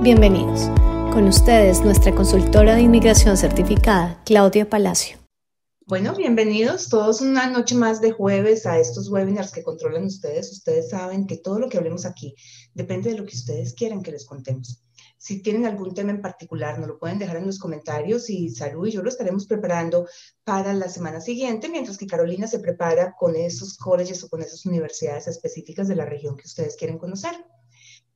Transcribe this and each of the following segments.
Bienvenidos. Con ustedes, nuestra consultora de inmigración certificada, Claudia Palacio. Bueno, bienvenidos todos una noche más de jueves a estos webinars que controlan ustedes. Ustedes saben que todo lo que hablemos aquí depende de lo que ustedes quieran que les contemos. Si tienen algún tema en particular, nos lo pueden dejar en los comentarios y Salud y yo lo estaremos preparando para la semana siguiente, mientras que Carolina se prepara con esos colleges o con esas universidades específicas de la región que ustedes quieren conocer.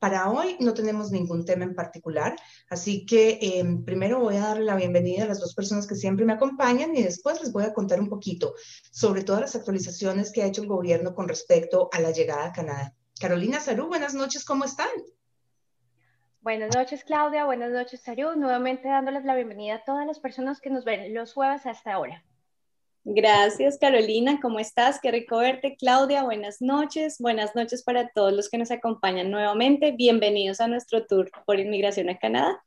Para hoy no tenemos ningún tema en particular, así que em, primero voy a darle la bienvenida a las dos personas que siempre me acompañan y después les voy a contar un poquito sobre todas las actualizaciones que ha hecho el gobierno con respecto a la llegada a Canadá. Carolina Sarú, buenas noches, ¿cómo están? Buenas noches, Claudia. Buenas noches, Sarú. Nuevamente dándoles la bienvenida a todas las personas que nos ven los jueves hasta ahora. Gracias, Carolina. ¿Cómo estás? Qué rico verte, Claudia. Buenas noches. Buenas noches para todos los que nos acompañan nuevamente. Bienvenidos a nuestro tour por inmigración a Canadá.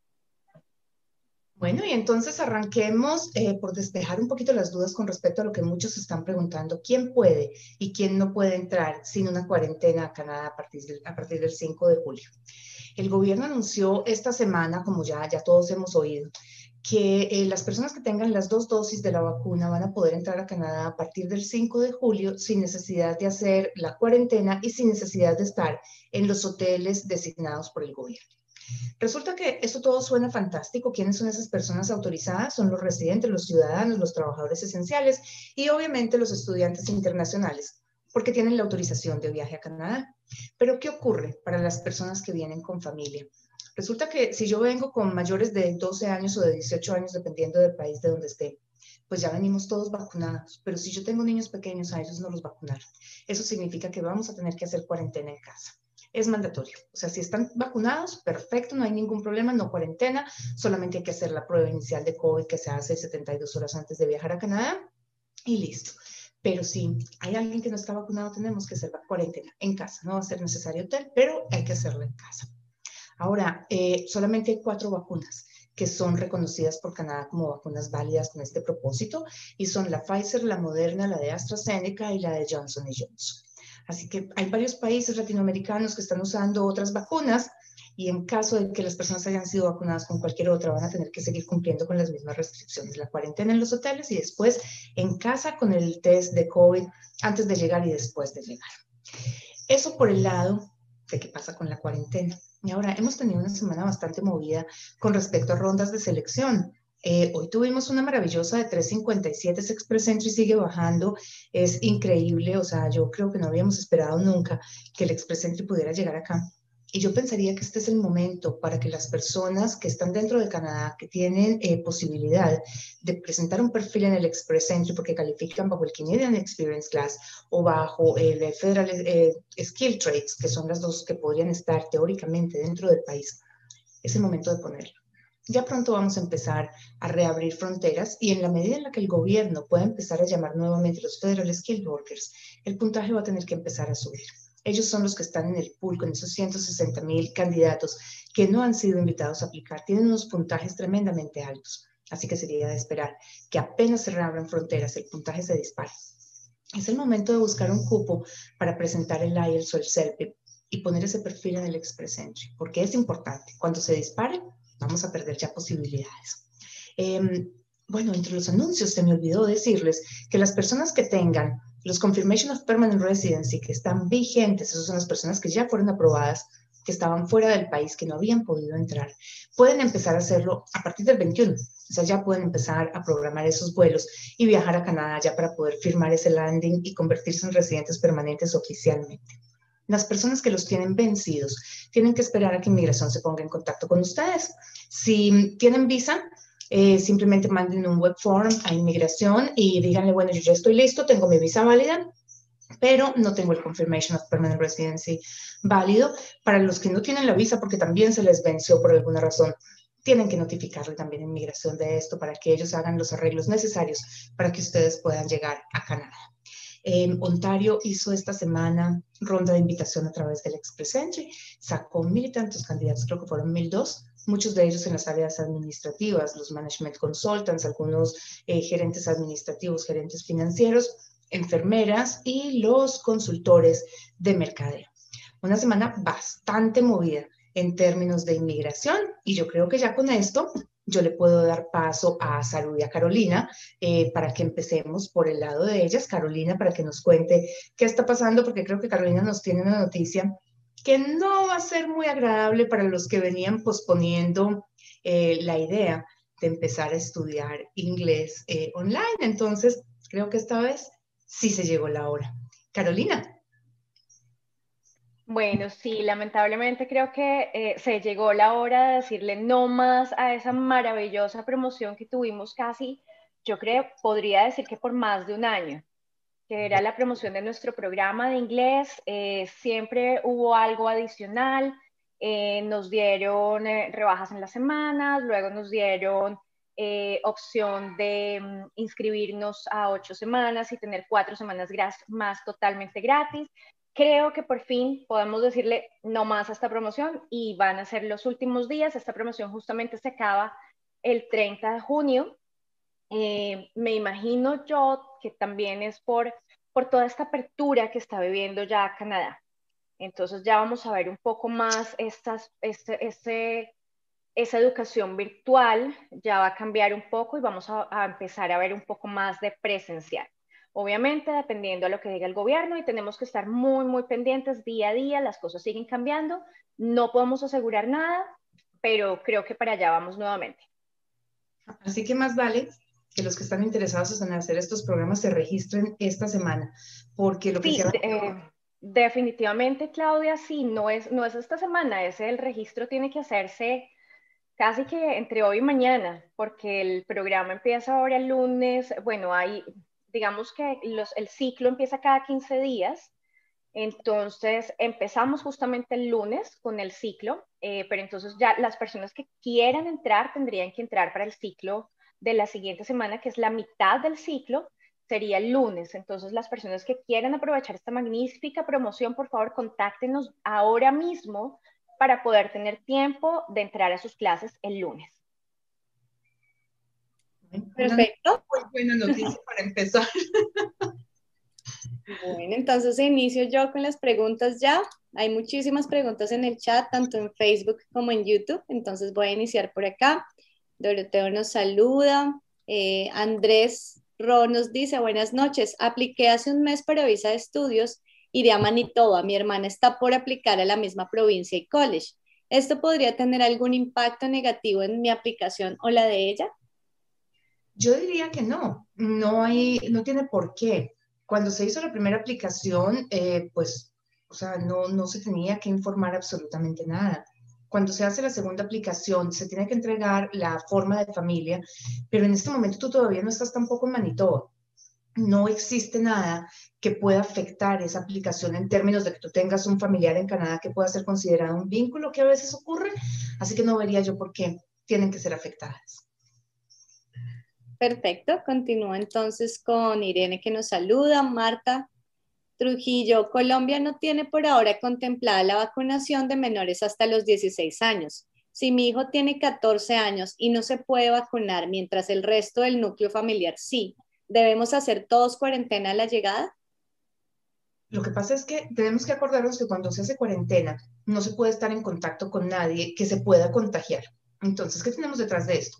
Bueno, y entonces arranquemos eh, por despejar un poquito las dudas con respecto a lo que muchos están preguntando. ¿Quién puede y quién no puede entrar sin una cuarentena a Canadá a partir, a partir del 5 de julio? El gobierno anunció esta semana, como ya, ya todos hemos oído, que eh, las personas que tengan las dos dosis de la vacuna van a poder entrar a Canadá a partir del 5 de julio sin necesidad de hacer la cuarentena y sin necesidad de estar en los hoteles designados por el gobierno. Resulta que eso todo suena fantástico. ¿Quiénes son esas personas autorizadas? Son los residentes, los ciudadanos, los trabajadores esenciales y obviamente los estudiantes internacionales, porque tienen la autorización de viaje a Canadá. Pero ¿qué ocurre para las personas que vienen con familia? Resulta que si yo vengo con mayores de 12 años o de 18 años, dependiendo del país de donde esté, pues ya venimos todos vacunados. Pero si yo tengo niños pequeños, a ellos no los vacunaron. Eso significa que vamos a tener que hacer cuarentena en casa. Es mandatorio. O sea, si están vacunados, perfecto, no hay ningún problema, no cuarentena. Solamente hay que hacer la prueba inicial de COVID que se hace 72 horas antes de viajar a Canadá y listo. Pero si hay alguien que no está vacunado, tenemos que hacer cuarentena en casa. No va a ser necesario hotel, pero hay que hacerlo en casa. Ahora, eh, solamente hay cuatro vacunas que son reconocidas por Canadá como vacunas válidas con este propósito y son la Pfizer, la Moderna, la de AstraZeneca y la de Johnson Johnson. Así que hay varios países latinoamericanos que están usando otras vacunas y en caso de que las personas hayan sido vacunadas con cualquier otra, van a tener que seguir cumpliendo con las mismas restricciones, la cuarentena en los hoteles y después en casa con el test de COVID antes de llegar y después de llegar. Eso por el lado de qué pasa con la cuarentena. Y ahora hemos tenido una semana bastante movida con respecto a rondas de selección. Eh, hoy tuvimos una maravillosa de 357, ese Express Entry sigue bajando, es increíble, o sea, yo creo que no habíamos esperado nunca que el Express Entry pudiera llegar acá. Y yo pensaría que este es el momento para que las personas que están dentro de Canadá, que tienen eh, posibilidad de presentar un perfil en el Express Entry porque califican bajo el Canadian Experience Class o bajo el Federal eh, Skill Trades, que son las dos que podrían estar teóricamente dentro del país, es el momento de ponerlo. Ya pronto vamos a empezar a reabrir fronteras y en la medida en la que el gobierno pueda empezar a llamar nuevamente los Federal Skill Workers, el puntaje va a tener que empezar a subir. Ellos son los que están en el pool con esos 160 mil candidatos que no han sido invitados a aplicar. Tienen unos puntajes tremendamente altos. Así que sería de esperar que apenas se reabran fronteras, el puntaje se dispare. Es el momento de buscar un cupo para presentar el IELTS o el CELPE y poner ese perfil en el Express Entry, porque es importante. Cuando se dispare, vamos a perder ya posibilidades. Em, bueno, entre los anuncios se me olvidó decirles que las personas que tengan los Confirmation of Permanent Residency que están vigentes, esas son las personas que ya fueron aprobadas, que estaban fuera del país, que no habían podido entrar, pueden empezar a hacerlo a partir del 21. O sea, ya pueden empezar a programar esos vuelos y viajar a Canadá ya para poder firmar ese landing y convertirse en residentes permanentes oficialmente. Las personas que los tienen vencidos tienen que esperar a que inmigración se ponga en contacto con ustedes. Si tienen visa, eh, simplemente manden un web form a inmigración y díganle, bueno, yo ya estoy listo, tengo mi visa válida, pero no tengo el Confirmation of Permanent Residency válido. Para los que no tienen la visa porque también se les venció por alguna razón, tienen que notificarle también a inmigración de esto para que ellos hagan los arreglos necesarios para que ustedes puedan llegar a Canadá. Ontario hizo esta semana ronda de invitación a través del Express Entry, sacó mil y tantos candidatos, creo que fueron mil dos, muchos de ellos en las áreas administrativas, los management consultants, algunos eh, gerentes administrativos, gerentes financieros, enfermeras y los consultores de mercadeo. Una semana bastante movida en términos de inmigración. Y yo creo que ya con esto yo le puedo dar paso a Salud y a Carolina eh, para que empecemos por el lado de ellas. Carolina, para que nos cuente qué está pasando, porque creo que Carolina nos tiene una noticia que no va a ser muy agradable para los que venían posponiendo eh, la idea de empezar a estudiar inglés eh, online. Entonces, creo que esta vez sí se llegó la hora. Carolina. Bueno, sí, lamentablemente creo que eh, se llegó la hora de decirle no más a esa maravillosa promoción que tuvimos casi, yo creo, podría decir que por más de un año, que era la promoción de nuestro programa de inglés. Eh, siempre hubo algo adicional, eh, nos dieron rebajas en las semanas, luego nos dieron opción de mm, inscribirnos a ocho semanas y tener cuatro semanas más totalmente gratis creo que por fin podemos decirle no más a esta promoción y van a ser los últimos días. Esta promoción justamente se acaba el 30 de junio. Eh, me imagino yo que también es por, por toda esta apertura que está viviendo ya Canadá. Entonces ya vamos a ver un poco más estas, este, este, esa educación virtual, ya va a cambiar un poco y vamos a, a empezar a ver un poco más de presencial. Obviamente, dependiendo de lo que diga el gobierno y tenemos que estar muy, muy pendientes día a día, las cosas siguen cambiando, no podemos asegurar nada, pero creo que para allá vamos nuevamente. Así que más vale que los que están interesados en hacer estos programas se registren esta semana, porque lo que sí, eh, definitivamente, Claudia, sí, no es, no es esta semana, ese el registro tiene que hacerse casi que entre hoy y mañana, porque el programa empieza ahora el lunes, bueno, hay digamos que el ciclo empieza cada 15 días, entonces empezamos justamente el lunes con el ciclo, eh, pero entonces ya las personas que quieran entrar tendrían que entrar para el ciclo de la siguiente semana, que es la mitad del ciclo, sería el lunes. Entonces las personas que quieran aprovechar esta magnífica promoción, por favor, contáctenos ahora mismo para poder tener tiempo de entrar a sus clases el lunes. Perfecto. Muy buena noticia para empezar. Bueno, entonces inicio yo con las preguntas ya. Hay muchísimas preguntas en el chat, tanto en Facebook como en YouTube. Entonces voy a iniciar por acá. Doroteo nos saluda. Eh, Andrés Ro nos dice, buenas noches. Apliqué hace un mes para visa de estudios. Iré a Manitoba. Mi hermana está por aplicar a la misma provincia y college. ¿Esto podría tener algún impacto negativo en mi aplicación o la de ella? Yo diría que no, no hay, no tiene por qué. Cuando se hizo la primera aplicación, eh, pues, o sea, no, no se tenía que informar absolutamente nada. Cuando se hace la segunda aplicación, se tiene que entregar la forma de familia, pero en este momento tú todavía no estás tampoco en Manitoba. No existe nada que pueda afectar esa aplicación en términos de que tú tengas un familiar en Canadá que pueda ser considerado un vínculo que a veces ocurre, así que no vería yo por qué tienen que ser afectadas. Perfecto, continúo entonces con Irene que nos saluda, Marta Trujillo, Colombia no tiene por ahora contemplada la vacunación de menores hasta los 16 años. Si mi hijo tiene 14 años y no se puede vacunar mientras el resto del núcleo familiar sí, ¿debemos hacer todos cuarentena a la llegada? Lo que pasa es que tenemos que acordarnos que cuando se hace cuarentena no se puede estar en contacto con nadie que se pueda contagiar. Entonces, ¿qué tenemos detrás de esto?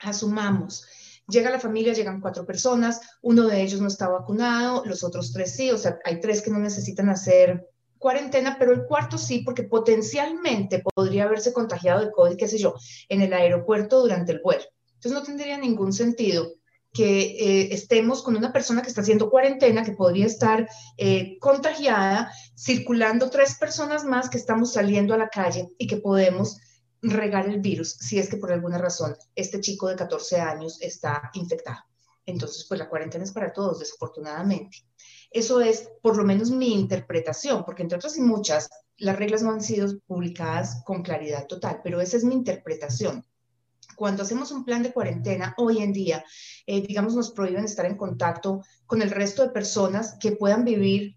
Asumamos Llega la familia, llegan cuatro personas, uno de ellos no está vacunado, los otros tres sí, o sea, hay tres que no necesitan hacer cuarentena, pero el cuarto sí, porque potencialmente podría haberse contagiado de COVID, qué sé yo, en el aeropuerto durante el vuelo. Entonces no tendría ningún sentido que eh, estemos con una persona que está haciendo cuarentena, que podría estar eh, contagiada, circulando tres personas más que estamos saliendo a la calle y que podemos regar el virus si es que por alguna razón este chico de 14 años está infectado. Entonces, pues la cuarentena es para todos, desafortunadamente. Eso es por lo menos mi interpretación, porque entre otras y muchas, las reglas no han sido publicadas con claridad total, pero esa es mi interpretación. Cuando hacemos un plan de cuarentena hoy en día, eh, digamos, nos prohíben estar en contacto con el resto de personas que puedan vivir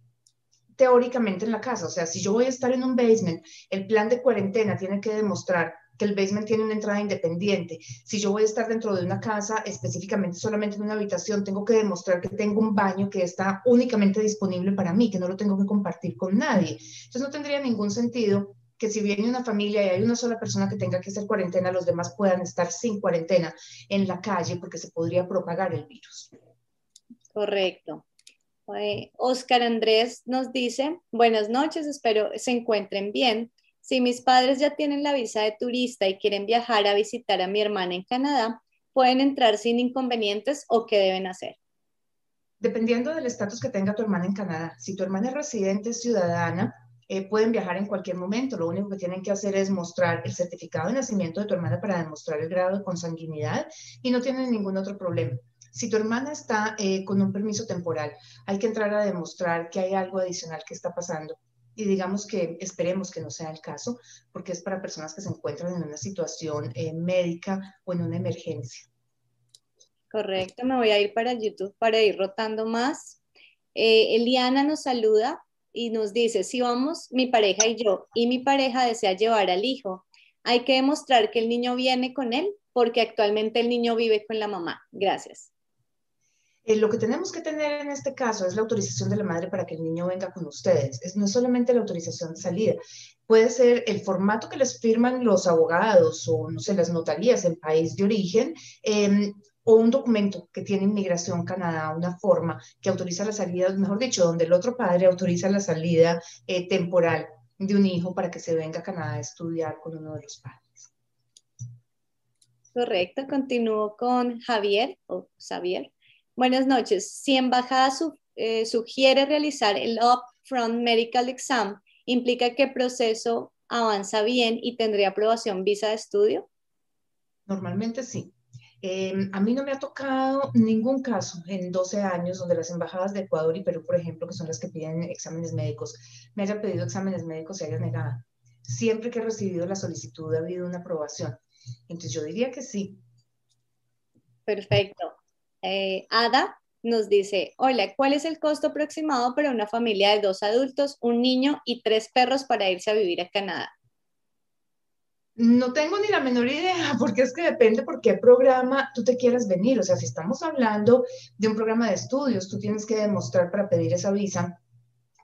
teóricamente en la casa. O sea, si yo voy a estar en un basement, el plan de cuarentena tiene que demostrar que el basement tiene una entrada independiente. Si yo voy a estar dentro de una casa, específicamente solamente en una habitación, tengo que demostrar que tengo un baño que está únicamente disponible para mí, que no lo tengo que compartir con nadie. Entonces no tendría ningún sentido que si viene una familia y hay una sola persona que tenga que hacer cuarentena, los demás puedan estar sin cuarentena en la calle porque se podría propagar el virus. Correcto. Oscar Andrés nos dice, buenas noches, espero se encuentren bien. Si mis padres ya tienen la visa de turista y quieren viajar a visitar a mi hermana en Canadá, ¿pueden entrar sin inconvenientes o qué deben hacer? Dependiendo del estatus que tenga tu hermana en Canadá. Si tu hermana es residente, ciudadana, eh, pueden viajar en cualquier momento. Lo único que tienen que hacer es mostrar el certificado de nacimiento de tu hermana para demostrar el grado de consanguinidad y no tienen ningún otro problema. Si tu hermana está eh, con un permiso temporal, hay que entrar a demostrar que hay algo adicional que está pasando. Y digamos que esperemos que no sea el caso, porque es para personas que se encuentran en una situación eh, médica o en una emergencia. Correcto, me voy a ir para YouTube para ir rotando más. Eliana nos saluda y nos dice, si vamos mi pareja y yo y mi pareja desea llevar al hijo, hay que demostrar que el niño viene con él porque actualmente el niño vive con la mamá. Gracias. Eh, lo que tenemos que tener en este caso es la autorización de la madre para que el niño venga con ustedes. Es, no solamente la autorización de salida, puede ser el formato que les firman los abogados o, no sé, las notarías en país de origen. Em, o un documento que tiene Inmigración Canadá, una forma que autoriza la salida, mejor dicho, donde el otro padre autoriza la salida eh, temporal de un hijo para que se venga a Canadá a estudiar con uno de los padres. Correcto, continúo con Javier o Xavier. Buenas noches. Si embajada eh, sugiere realizar el Upfront Medical Exam, ¿implica que el proceso avanza bien y tendría aprobación visa de estudio? Normalmente sí. Em, a mí no me ha tocado ningún caso en 12 años donde las embajadas de Ecuador y Perú, por ejemplo, que son las que piden exámenes médicos, me hayan pedido exámenes médicos y hayan negado. Siempre que he recibido la solicitud ha habido una aprobación. Entonces yo diría que sí. Perfecto. Eh, Ada nos dice, hola, ¿cuál es el costo aproximado para una familia de dos adultos, un niño y tres perros para irse a vivir a Canadá? No tengo ni la menor idea, porque es que depende por qué programa tú te quieras venir. O sea, si estamos hablando de un programa de estudios, tú tienes que demostrar para pedir esa visa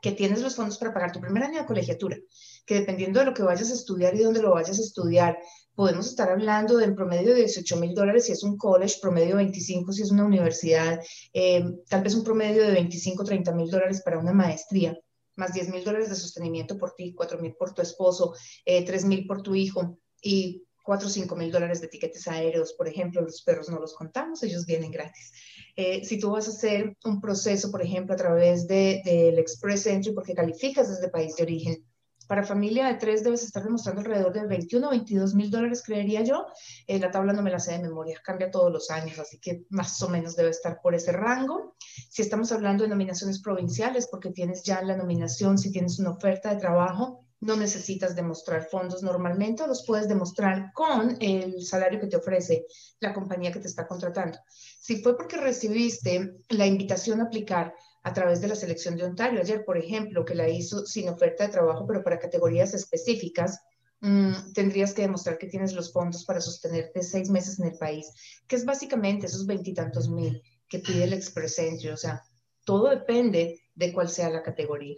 que tienes los fondos para pagar tu primer año de colegiatura, que dependiendo de lo que vayas a estudiar y dónde lo vayas a estudiar, podemos estar hablando del promedio de 18 mil dólares si es un college, promedio 25 si es una universidad, eh, tal vez un promedio de 25, 30 mil dólares para una maestría más 10 mil dólares de sostenimiento por ti, 4 mil por tu esposo, eh, 3 mil por tu hijo y 4 o 5 mil dólares de tiquetes aéreos, por ejemplo, los perros no los contamos, ellos vienen gratis. Eh, si tú vas a hacer un proceso, por ejemplo, a través del de, Express Entry, porque calificas desde país de origen, para familia de tres debes estar demostrando alrededor de 21 o 22 mil dólares, creería yo. Eh, la tabla no me la sé de memoria, cambia todos los años, así que más o menos debe estar por ese rango. Si estamos hablando de nominaciones provinciales, porque tienes ya la nominación, si tienes una oferta de trabajo, no necesitas demostrar fondos normalmente, los puedes demostrar con el salario que te ofrece la compañía que te está contratando. Si fue porque recibiste la invitación a aplicar a través de la selección de Ontario, ayer, por ejemplo, que la hizo sin oferta de trabajo, pero para categorías específicas, mm, tendrías que demostrar que tienes los fondos para sostenerte seis meses en el país, que es básicamente esos veintitantos mil que pide el Express Entry. O sea, todo depende de cuál sea la categoría.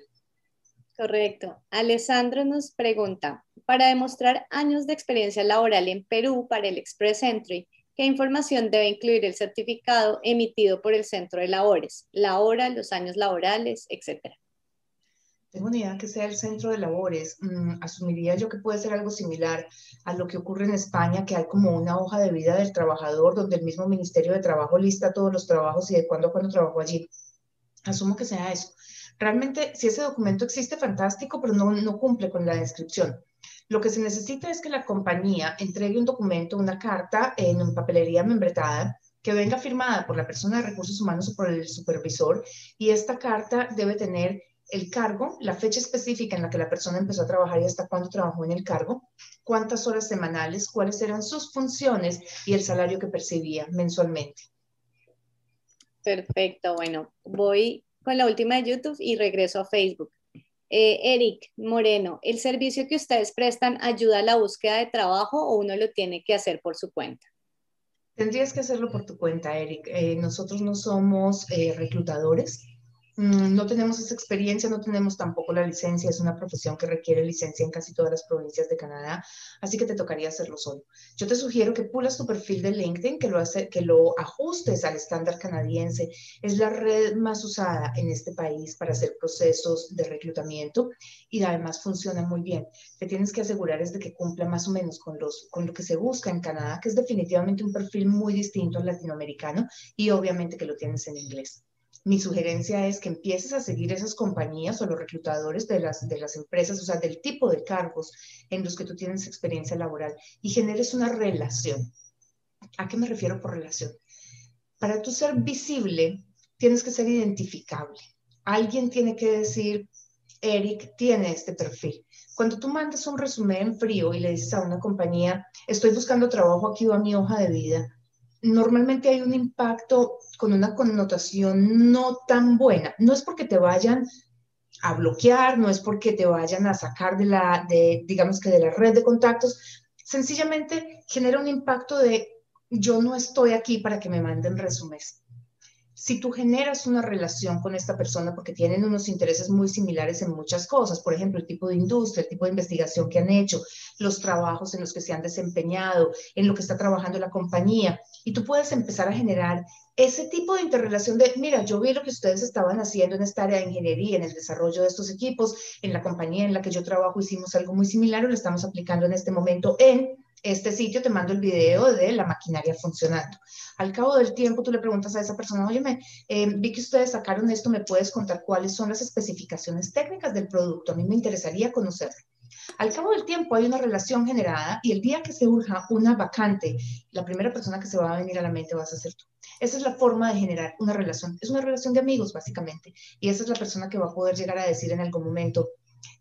Correcto. Alessandro nos pregunta, para demostrar años de experiencia laboral en Perú para el Express Entry, ¿qué información debe incluir el certificado emitido por el centro de labores? La hora, los años laborales, etcétera. Tengo una idea que sea el centro de labores. Mm, asumiría yo que puede ser algo similar a lo que ocurre en España, que hay como una hoja de vida del trabajador donde el mismo Ministerio de Trabajo lista todos los trabajos y de cuándo a cuándo trabajó allí. Asumo que sea eso. Realmente, si ese documento existe, fantástico, pero no, no cumple con la descripción. Lo que se necesita es que la compañía entregue un documento, una carta en papelería membretada que venga firmada por la persona de recursos humanos o por el supervisor y esta carta debe tener el cargo, la fecha específica en la que la persona empezó a trabajar y hasta cuándo trabajó en el cargo, cuántas horas semanales, cuáles eran sus funciones y el salario que percibía mensualmente. Perfecto, bueno, voy con la última de YouTube y regreso a Facebook. Eh, Eric Moreno, ¿el servicio que ustedes prestan ayuda a la búsqueda de trabajo o uno lo tiene que hacer por su cuenta? Tendrías que hacerlo por tu cuenta, Eric. Eh, nosotros no somos eh, reclutadores. Mm, no tenemos esa experiencia, no tenemos tampoco la licencia, es una profesión que requiere licencia en casi todas las provincias de Canadá, así que te tocaría hacerlo solo. Yo te sugiero que pulas tu perfil de LinkedIn, que lo, ajustes al estándar canadiense. Es la red más usada en este país para hacer procesos de reclutamiento y además funciona muy bien. Te tienes que asegurar de que cumpla más o menos con, los, con lo que se busca en Canadá, que es definitivamente un perfil muy distinto al latinoamericano y obviamente que lo tienes en inglés mi sugerencia es que empieces a seguir esas compañías o los reclutadores de las, de las empresas, o sea, del tipo de cargos en los que tú tienes experiencia laboral y generes una relación. ¿A qué me refiero por relación? Para tú ser visible, tienes que ser identificable. Alguien tiene que decir, Eric tiene este perfil. Cuando tú mandas un resumen en frío y le dices a una compañía, estoy buscando trabajo aquí o a mi hoja de vida, normalmente hay un impacto con una connotación no tan buena. No es porque te vayan a bloquear, no es porque te vayan a sacar de la, de, digamos que de la red de contactos, sencillamente genera un impacto de yo no estoy aquí para que me manden resúmenes si tú generas una relación con esta persona porque tienen unos intereses muy similares en muchas cosas, por ejemplo, el tipo de industria, el tipo de investigación que han hecho, los trabajos en los que se han desempeñado, en lo que está trabajando la compañía, y tú puedes empezar a generar ese tipo de interrelación de, mira, yo vi lo que ustedes estaban haciendo en esta área de ingeniería, en el desarrollo de estos equipos, en la compañía en la que yo trabajo hicimos algo muy similar o lo estamos aplicando en este momento en este sitio, te mando el video de la maquinaria funcionando. Al cabo del tiempo, tú le preguntas a esa persona, oye, eh, vi que ustedes sacaron esto, ¿me puedes contar cuáles son las especificaciones técnicas del producto? A mí me interesaría conocerlo. Al cabo del tiempo hay una relación generada y el día que se urja una vacante, la primera persona que se va a venir a la mente vas a ser tú. Esa es la forma de generar una relación. Es una relación de amigos, básicamente. Y esa es la persona que va a poder llegar a decir en algún momento,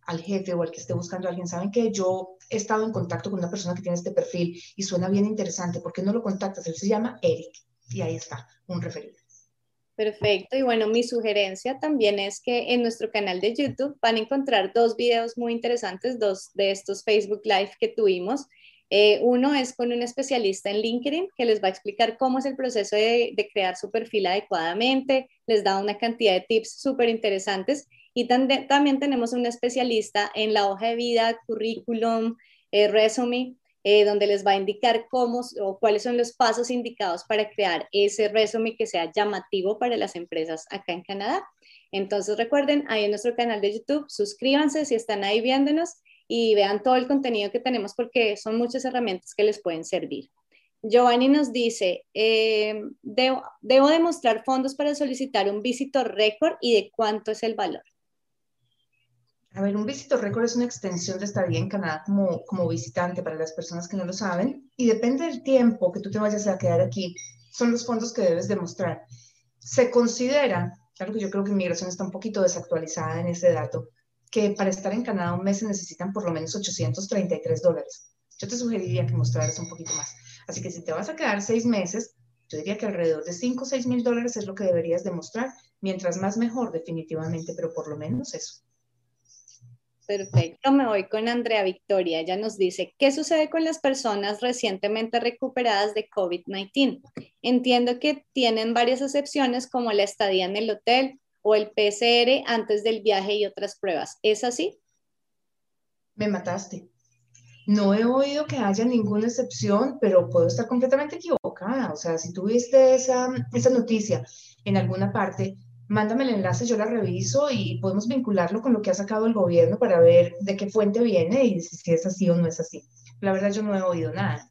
al jefe o al que esté buscando a alguien, saben que yo he estado en contacto con una persona que tiene este perfil y suena bien interesante, ¿por qué no lo contactas? Él se llama Eric y ahí está, un referido. Perfecto, y bueno, mi sugerencia también es que en nuestro canal de YouTube van a encontrar dos videos muy interesantes, dos de estos Facebook Live que tuvimos. Eh, uno es con un especialista en LinkedIn que les va a explicar cómo es el proceso de, de crear su perfil adecuadamente, les da una cantidad de tips súper interesantes y también tenemos un especialista en la hoja de vida, currículum, eh, resume, eh, donde les va a indicar cómo o cuáles son los pasos indicados para crear ese resumen que sea llamativo para las empresas acá en Canadá. Entonces recuerden, ahí en nuestro canal de YouTube, suscríbanse si están ahí viéndonos y vean todo el contenido que tenemos porque son muchas herramientas que les pueden servir. Giovanni nos dice, eh, debo, debo demostrar fondos para solicitar un visitor récord y de cuánto es el valor. A ver, un visitor récord es una extensión de estadía en Canadá como, como visitante para las personas que no lo saben y depende del tiempo que tú te vayas a quedar aquí, son los fondos que debes demostrar. Se considera, claro que yo creo que inmigración está un poquito desactualizada en ese dato, que para estar en Canadá un mes se necesitan por lo menos 833 dólares. Yo te sugeriría que mostraras un poquito más. Así que si te vas a quedar seis meses, yo diría que alrededor de 5 o 6 mil dólares es lo que deberías demostrar. Mientras más mejor, definitivamente, pero por lo menos eso. Perfecto, me voy con Andrea Victoria. Ella nos dice, ¿qué sucede con las personas recientemente recuperadas de COVID-19? Entiendo que tienen varias excepciones como la estadía en el hotel o el PCR antes del viaje y otras pruebas. ¿Es así? Me mataste. No he oído que haya ninguna excepción, pero puedo estar completamente equivocada. O sea, si tuviste esa, esa noticia en alguna parte, mándame el enlace, yo la reviso y podemos vincularlo con lo que ha sacado el gobierno para ver de qué fuente viene y si es así o no es así. La verdad yo no he oído nada.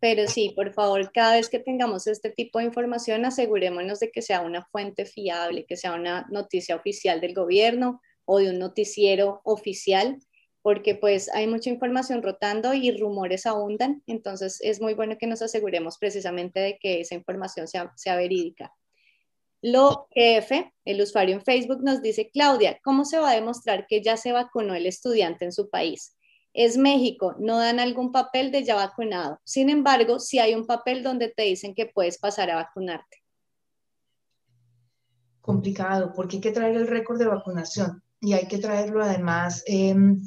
Pero sí, por favor, cada vez que tengamos este tipo de información, asegurémonos de que sea una fuente fiable, que sea una noticia oficial del gobierno o de un noticiero oficial, porque pues hay mucha información rotando y rumores abundan, entonces es muy bueno que nos aseguremos precisamente de que esa información sea, sea verídica. Lo F, el usuario en Facebook, nos dice, Claudia, ¿cómo se va a demostrar que ya se vacunó el estudiante en su país? Es México, no dan algún papel de ya vacunado. Sin embargo, sí hay un papel donde te dicen que puedes pasar a vacunarte. Complicado, porque hay que traer el récord de vacunación y hay que traerlo además em,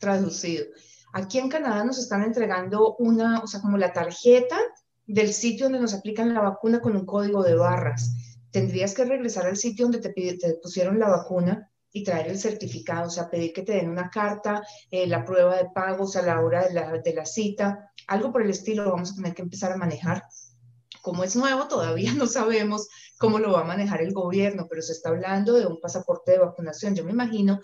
traducido. Aquí en Canadá nos están entregando una, o sea, como la tarjeta del sitio donde nos aplican la vacuna con un código de barras tendrías que regresar al sitio donde te, te pusieron la vacuna y traer el certificado, o sea, pedir que te den una carta, eh, la prueba de pagos a la hora de la, de la cita, algo por el estilo, vamos a tener que empezar a manejar. Como es nuevo, todavía no sabemos cómo lo va a manejar el gobierno, pero se está hablando de un pasaporte de vacunación. Yo me imagino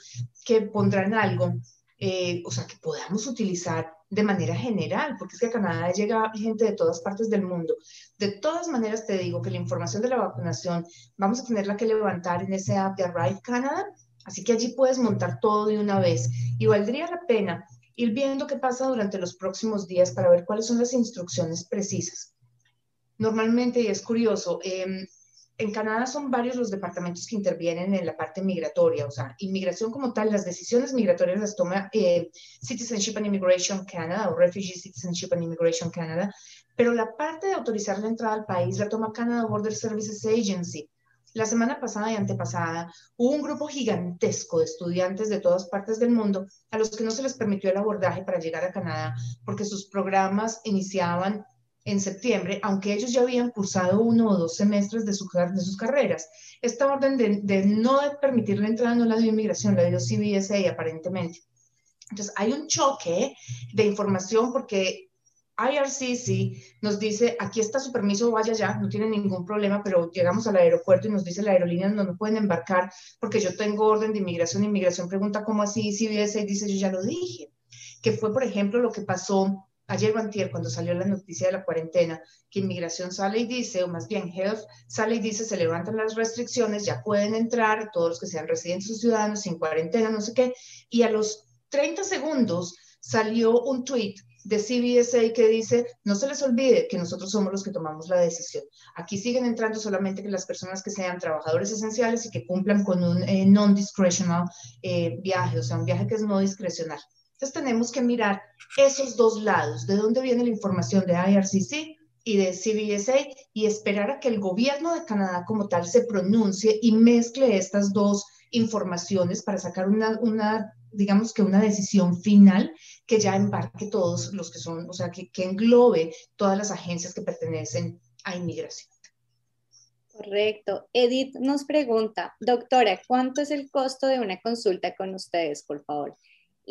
que pondrán algo, eh, o sea, que podamos utilizar de manera general, porque es que a Canadá llega gente de todas partes del mundo. De todas maneras, te digo que la información de la vacunación vamos a tenerla que levantar en ese app de Arrive Canada Así que allí puedes montar todo de una vez y valdría la pena ir viendo qué pasa durante los próximos días para ver cuáles son las instrucciones precisas. Normalmente, y es curioso, em, en Canadá son varios los departamentos que intervienen en la parte migratoria, o sea, inmigración como tal, las decisiones migratorias las toma eh, Citizenship and Immigration Canada o Refugee Citizenship and Immigration Canada, pero la parte de autorizar la entrada al país la toma Canada Border Services Agency. La semana pasada y antepasada hubo un grupo gigantesco de estudiantes de todas partes del mundo a los que no se les permitió el abordaje para llegar a Canadá porque sus programas iniciaban en septiembre, aunque ellos ya habían cursado uno o dos semestres de, sus carreras. Esta orden de, no permitir la entrada no la dio inmigración, la dio CBSA aparentemente. Entonces, hay un choque de información porque IRCC nos dice, aquí está su permiso, vaya ya, no tiene ningún problema, pero llegamos al aeropuerto y nos dice la aerolínea no, no pueden embarcar porque yo tengo orden de inmigración. Inmigración pregunta cómo así, CBS y dice, yo ya lo dije. Que fue, por ejemplo, lo que pasó ayer o cuando salió la noticia de la cuarentena, que inmigración sale y dice, o más bien Health sale y dice, se levantan las restricciones, ya pueden entrar todos los que sean residentes o ciudadanos sin cuarentena, no sé qué, y a los 30 segundos salió un tweet de CBSA que dice, no se les olvide que nosotros somos los que tomamos la decisión. Aquí siguen entrando solamente que las personas que sean trabajadores esenciales y que cumplan con un eh, non-discretional eh, viaje, o sea, un viaje que es no discrecional. Entonces tenemos que mirar esos dos lados, de dónde viene la información de IRCC y de CBSA y esperar a que el gobierno de Canadá como tal se pronuncie y mezcle estas dos informaciones para sacar una, una digamos que una decisión final que ya embarque todos los que son, o sea, que, que englobe todas las agencias que pertenecen a inmigración. Correcto. Edith nos pregunta, doctora, ¿cuánto es el costo de una consulta con ustedes, por favor?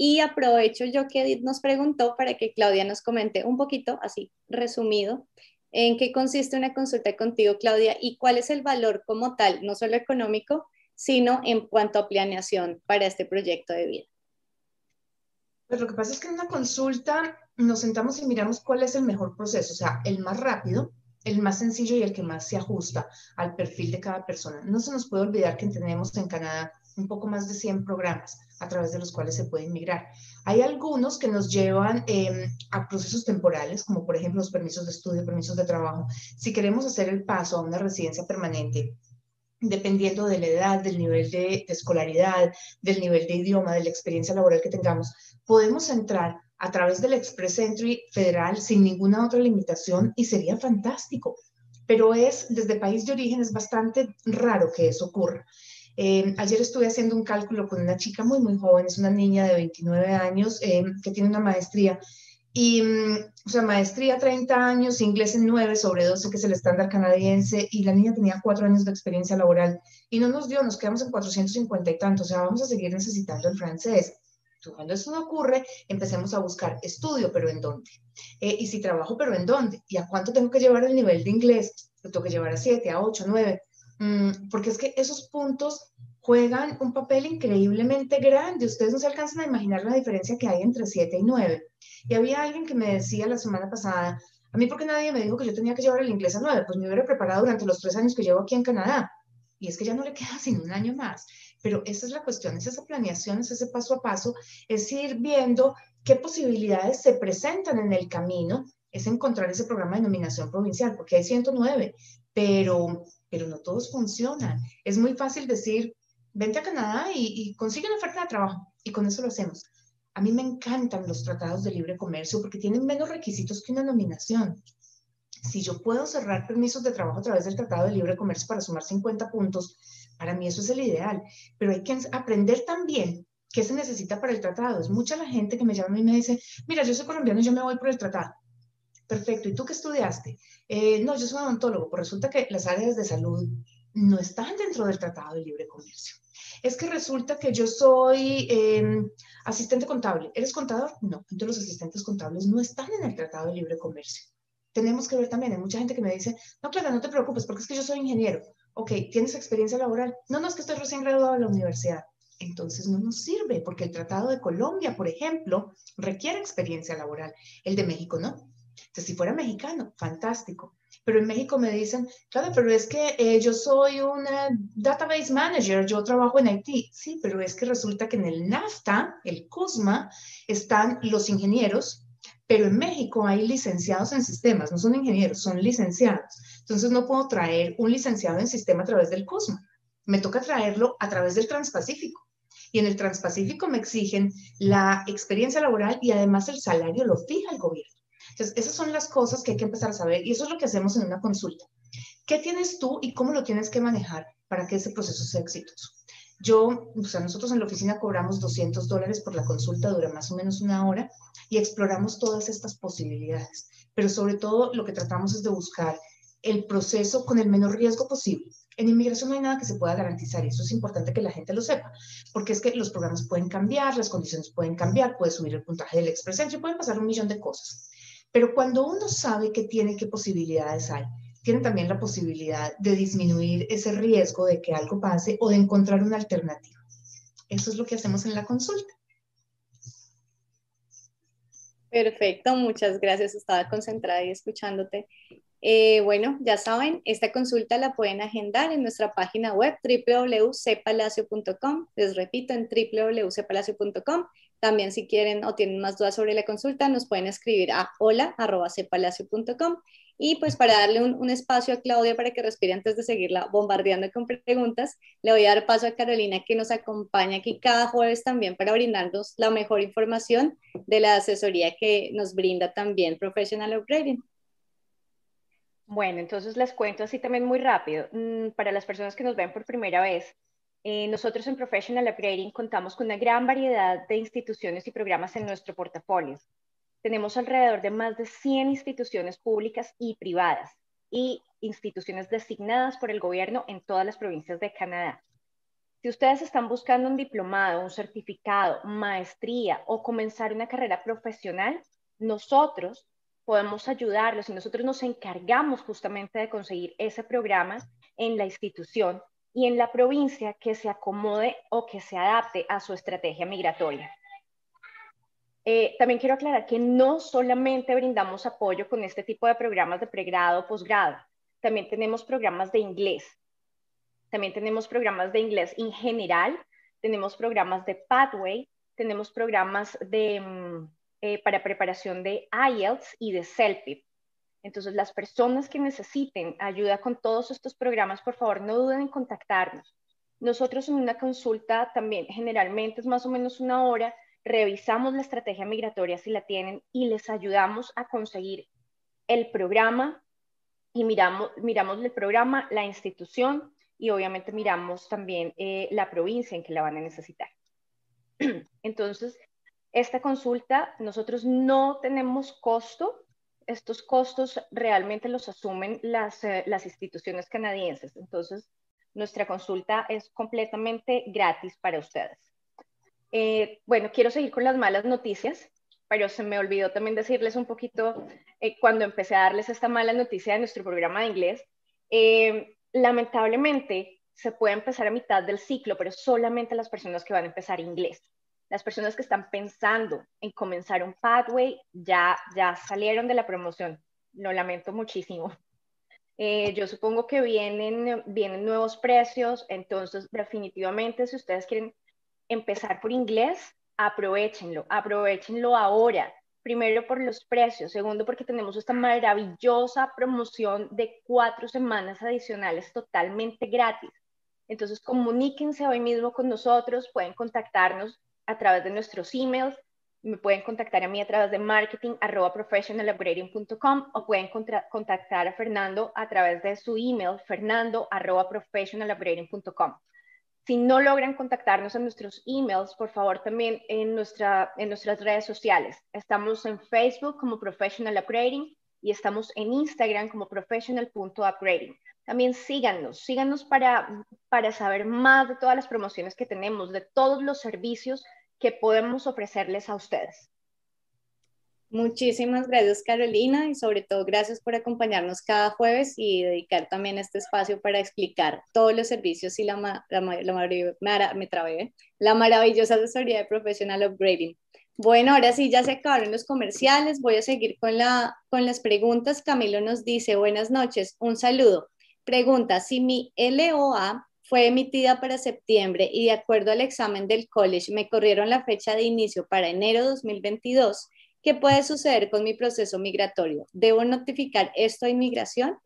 Y aprovecho yo que Edith nos preguntó para que Claudia nos comente un poquito, así resumido, en qué consiste una consulta contigo, Claudia, y cuál es el valor como tal, no solo económico, sino en cuanto a planeación para este proyecto de vida. Pues lo que pasa es que en una consulta nos sentamos y miramos cuál es el mejor proceso, o sea, el más rápido, el más sencillo y el que más se ajusta al perfil de cada persona. No se nos puede olvidar que tenemos en Canadá un poco más de 100 programas a través de los cuales se puede migrar. Hay algunos que nos llevan em, a procesos temporales, como por ejemplo los permisos de estudio, permisos de trabajo. Si queremos hacer el paso a una residencia permanente, dependiendo de la edad, del nivel de, escolaridad, del nivel de idioma, de la experiencia laboral que tengamos, podemos entrar a través del Express Entry federal sin ninguna otra limitación y sería fantástico. Pero es, desde país de origen, es bastante raro que eso ocurra. Eh, ayer estuve haciendo un cálculo con una chica muy, muy joven, es una niña de 29 años eh, que tiene una maestría y, mm, o sea, maestría 30 años, inglés en 9 sobre 12, que es el estándar canadiense, y la niña tenía 4 años de experiencia laboral, y no nos dio, nos quedamos en 450 y tanto, o sea, vamos a seguir necesitando el francés. Entonces, cuando eso no ocurre, empecemos a buscar estudio, pero ¿en dónde? Eh, y si trabajo, pero ¿en dónde? ¿Y a cuánto tengo que llevar el nivel de inglés? Lo tengo que llevar a 7, a 8, 9. Mm, porque es que esos puntos juegan un papel increíblemente grande. Ustedes no se alcanzan a imaginar la diferencia que hay entre 7 y 9. Y había alguien que me decía la semana pasada, a mí porque nadie me dijo que yo tenía que llevar el inglés a 9, pues me hubiera preparado durante los tres años que llevo aquí en Canadá. Y es que ya no le queda sino un año más. Pero esa es la cuestión, es esa planeación, es ese paso a paso, es ir viendo qué posibilidades se presentan en el camino, es encontrar ese programa de nominación provincial, porque hay 109, pero, pero no todos funcionan. Es muy fácil decir, vente a Canadá y, consigue una oferta de trabajo y con eso lo hacemos. A mí me encantan los tratados de libre comercio porque tienen menos requisitos que una nominación. Si yo puedo cerrar permisos de trabajo a través del tratado de libre comercio para sumar 50 puntos, para mí eso es el ideal. Pero hay que aprender también qué se necesita para el tratado. Es mucha la gente que me llama y me dice, mira, yo soy colombiano y yo me voy por el tratado. Perfecto, ¿y tú qué estudiaste? Eh, no, yo soy odontólogo, pues resulta que las áreas de salud no están dentro del Tratado de Libre Comercio. Es que resulta que yo soy em, asistente contable. ¿Eres contador? No, entonces los asistentes contables no están en el Tratado de Libre Comercio. Tenemos que ver también, hay mucha gente que me dice, no, Clara, no te preocupes, porque es que yo soy ingeniero. Ok, ¿tienes experiencia laboral? No, no, es que estoy recién graduado de la universidad. Entonces no nos sirve, porque el Tratado de Colombia, por ejemplo, requiere experiencia laboral. El de México no. Entonces, si fuera mexicano, fantástico. Pero en México me dicen, claro, pero es que eh, yo soy una database manager, yo trabajo en Haití. Sí, pero es que resulta que en el NAFTA, el CUSMA, están los ingenieros, pero en México hay licenciados en sistemas, no son ingenieros, son licenciados. Entonces no puedo traer un licenciado en sistema a través del CUSMA. Me toca traerlo a través del Transpacífico. Y en el Transpacífico me exigen la experiencia laboral y además el salario lo fija el gobierno. Esas son las cosas que hay que empezar a saber y eso es lo que hacemos en una consulta. ¿Qué tienes tú y cómo lo tienes que manejar para que ese proceso sea exitoso? Yo, o sea, nosotros en la oficina cobramos 200 dólares por la consulta, dura más o menos una hora y exploramos todas estas posibilidades. Pero sobre todo lo que tratamos es de buscar el proceso con el menor riesgo posible. En inmigración no hay nada que se pueda garantizar y eso es importante que la gente lo sepa, porque es que los programas pueden cambiar, las condiciones pueden cambiar, puede subir el puntaje del Express Entry, pueden pasar un millón de cosas. Pero cuando uno sabe qué tiene, qué posibilidades hay, tiene también la posibilidad de disminuir ese riesgo de que algo pase o de encontrar una alternativa. Eso es lo que hacemos en la consulta. Perfecto, muchas gracias. Estaba concentrada y escuchándote. Eh, bueno, ya saben, esta consulta la pueden agendar en nuestra página web www.cpalacio.com. Les repito, en www.cpalacio.com también si quieren o tienen más dudas sobre la consulta, nos pueden escribir a hola.cepalacio.com. Y pues para darle un, espacio a Claudia para que respire antes de seguirla bombardeando con preguntas, le voy a dar paso a Carolina que nos acompaña aquí cada jueves también para brindarnos la mejor información de la asesoría que nos brinda también Professional Upgrading. Bueno, entonces les cuento así también muy rápido. Mm, para las personas que nos ven por primera vez, eh, nosotros en Professional Upgrading contamos con una gran variedad de instituciones y programas en nuestro portafolio. Tenemos alrededor de más de 100 instituciones públicas y privadas y instituciones designadas por el gobierno en todas las provincias de Canadá. Si ustedes están buscando un diplomado, un certificado, maestría o comenzar una carrera profesional, nosotros podemos ayudarlos y nosotros nos encargamos justamente de conseguir ese programa en la institución y en la provincia que se acomode o que se adapte a su estrategia migratoria. Eh, también quiero aclarar que no solamente brindamos apoyo con este tipo de programas de pregrado o posgrado, también tenemos programas de inglés, también tenemos programas de inglés en general, tenemos programas de Pathway, tenemos programas de, mm, eh, para preparación de IELTS y de CELPIP. Entonces, las personas que necesiten ayuda con todos estos programas, por favor, no duden en contactarnos. Nosotros en una consulta también, generalmente es más o menos una hora, revisamos la estrategia migratoria si la tienen y les ayudamos a conseguir el programa y miramos, miramos el programa, la institución y obviamente miramos también eh, la provincia en que la van a necesitar. Entonces, esta consulta, nosotros no tenemos costo, estos costos realmente los asumen las, eh, las instituciones canadienses. Entonces, nuestra consulta es completamente gratis para ustedes. Eh, bueno, quiero seguir con las malas noticias, pero se me olvidó también decirles un poquito eh, cuando empecé a darles esta mala noticia de nuestro programa de inglés. lamentablemente, se puede empezar a mitad del ciclo, pero solamente las personas que van a empezar inglés las personas que están pensando en comenzar un pathway ya, ya salieron de la promoción. Lo lamento muchísimo. Eh, yo supongo que vienen, vienen nuevos precios, entonces definitivamente si ustedes quieren empezar por inglés, aprovechenlo, aprovechenlo ahora. Primero por los precios, segundo porque tenemos esta maravillosa promoción de cuatro semanas adicionales totalmente gratis. Entonces comuníquense hoy mismo con nosotros, pueden contactarnos a través de nuestros emails. Me pueden contactar a mí a través de marketing o pueden contactar a Fernando a través de su email fernando Si no logran contactarnos en nuestros emails, por favor también en, nuestra, en nuestras redes sociales. Estamos en Facebook como Professional Upgrading, y estamos en Instagram como professional.upgrading. También síganos, síganos para, para saber más de todas las promociones que tenemos, de todos los servicios que podemos ofrecerles a ustedes. Muchísimas gracias Carolina y sobre todo gracias por acompañarnos cada jueves y dedicar también este espacio para explicar todos los servicios y la, la, me la maravillosa asesoría de Professional Upgrading. Bueno, ahora sí, ya se acabaron los comerciales, voy a seguir con, la, con las preguntas. Camilo nos dice, buenas noches, un saludo. Pregunta, si mi LOA fue emitida para septiembre y de acuerdo al examen del college me corrieron la fecha de inicio para enero 2022, ¿Qué puede suceder con mi proceso migratorio? ¿Debo notificar esto a inmigración?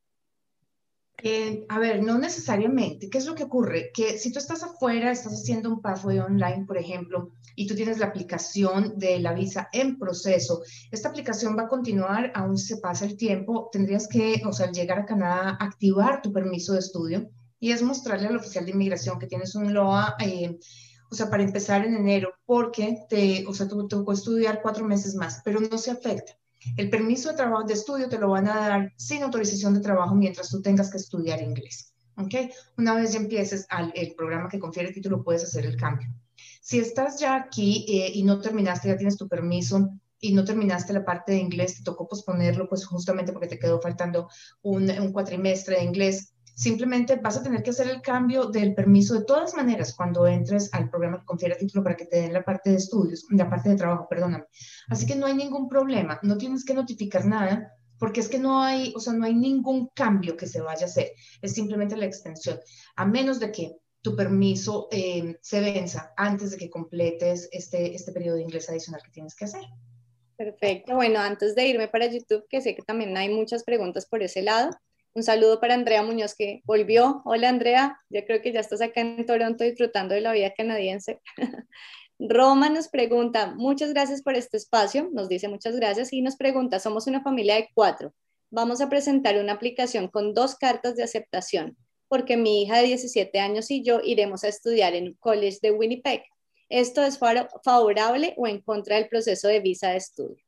Eh, a ver, no necesariamente. ¿Qué es lo que ocurre? Que si tú estás afuera, estás haciendo un pathway online, por ejemplo, y tú tienes la aplicación de la visa en proceso, esta aplicación va a continuar aún se pasa el tiempo. Tendrías que, o sea, llegar a Canadá, activar tu permiso de estudio y es mostrarle al oficial de inmigración que tienes un LOA. Eh, o sea, para empezar en enero, porque te, o sea, tú tocó estudiar cuatro meses más, pero no se afecta. El permiso de trabajo de estudio te lo van a dar sin autorización de trabajo mientras tú tengas que estudiar inglés. ¿Ok? Una vez ya empieces al, el programa que confiere el título, puedes hacer el cambio. Si estás ya aquí eh, y no terminaste, ya tienes tu permiso y no terminaste la parte de inglés, te tocó posponerlo, pues justamente porque te quedó faltando un, un cuatrimestre de inglés, Simplemente vas a tener que hacer el cambio del permiso de todas maneras cuando entres al programa que confiere título para que te den la parte de estudios, la parte de trabajo, perdóname. Así que no hay ningún problema, no tienes que notificar nada porque es que no hay, o sea, no hay ningún cambio que se vaya a hacer, es simplemente la extensión, a menos de que tu permiso eh, se venza antes de que completes este, este periodo de inglés adicional que tienes que hacer. Perfecto. Bueno, antes de irme para YouTube, que sé que también hay muchas preguntas por ese lado, un saludo para Andrea Muñoz que volvió. Hola Andrea, ya creo que ya estás acá en Toronto disfrutando de la vida canadiense. Roma nos pregunta, muchas gracias por este espacio, nos dice muchas gracias y nos pregunta, somos una familia de cuatro, vamos a presentar una aplicación con dos cartas de aceptación, porque mi hija de 17 años y yo iremos a estudiar en un college de Winnipeg. ¿Esto es favorable o en contra del proceso de visa de estudio?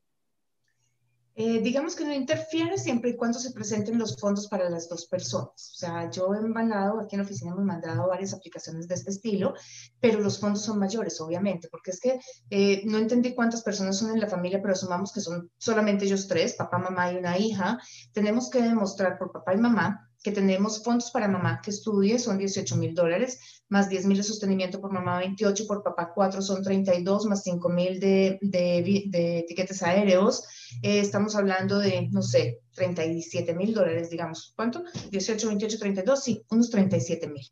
Eh, digamos que no interfiere siempre y cuando se presenten los fondos para las dos personas. O sea, yo he mandado, aquí en la oficina hemos mandado varias aplicaciones de este estilo, pero los fondos son mayores, obviamente, porque es que eh, no entendí cuántas personas son en la familia, pero asumamos que son solamente ellos tres, papá, mamá y una hija. Tenemos que demostrar por papá y mamá que tenemos fondos para mamá que estudie, son 18 mil dólares, más 10 mil de sostenimiento por mamá, 28, por papá 4 son 32, más 5 mil de, de, de, etiquetes aéreos. Eh, estamos hablando de, no sé, 37 mil dólares, digamos. ¿Cuánto? 18, 28, 32, sí, unos 37 mil.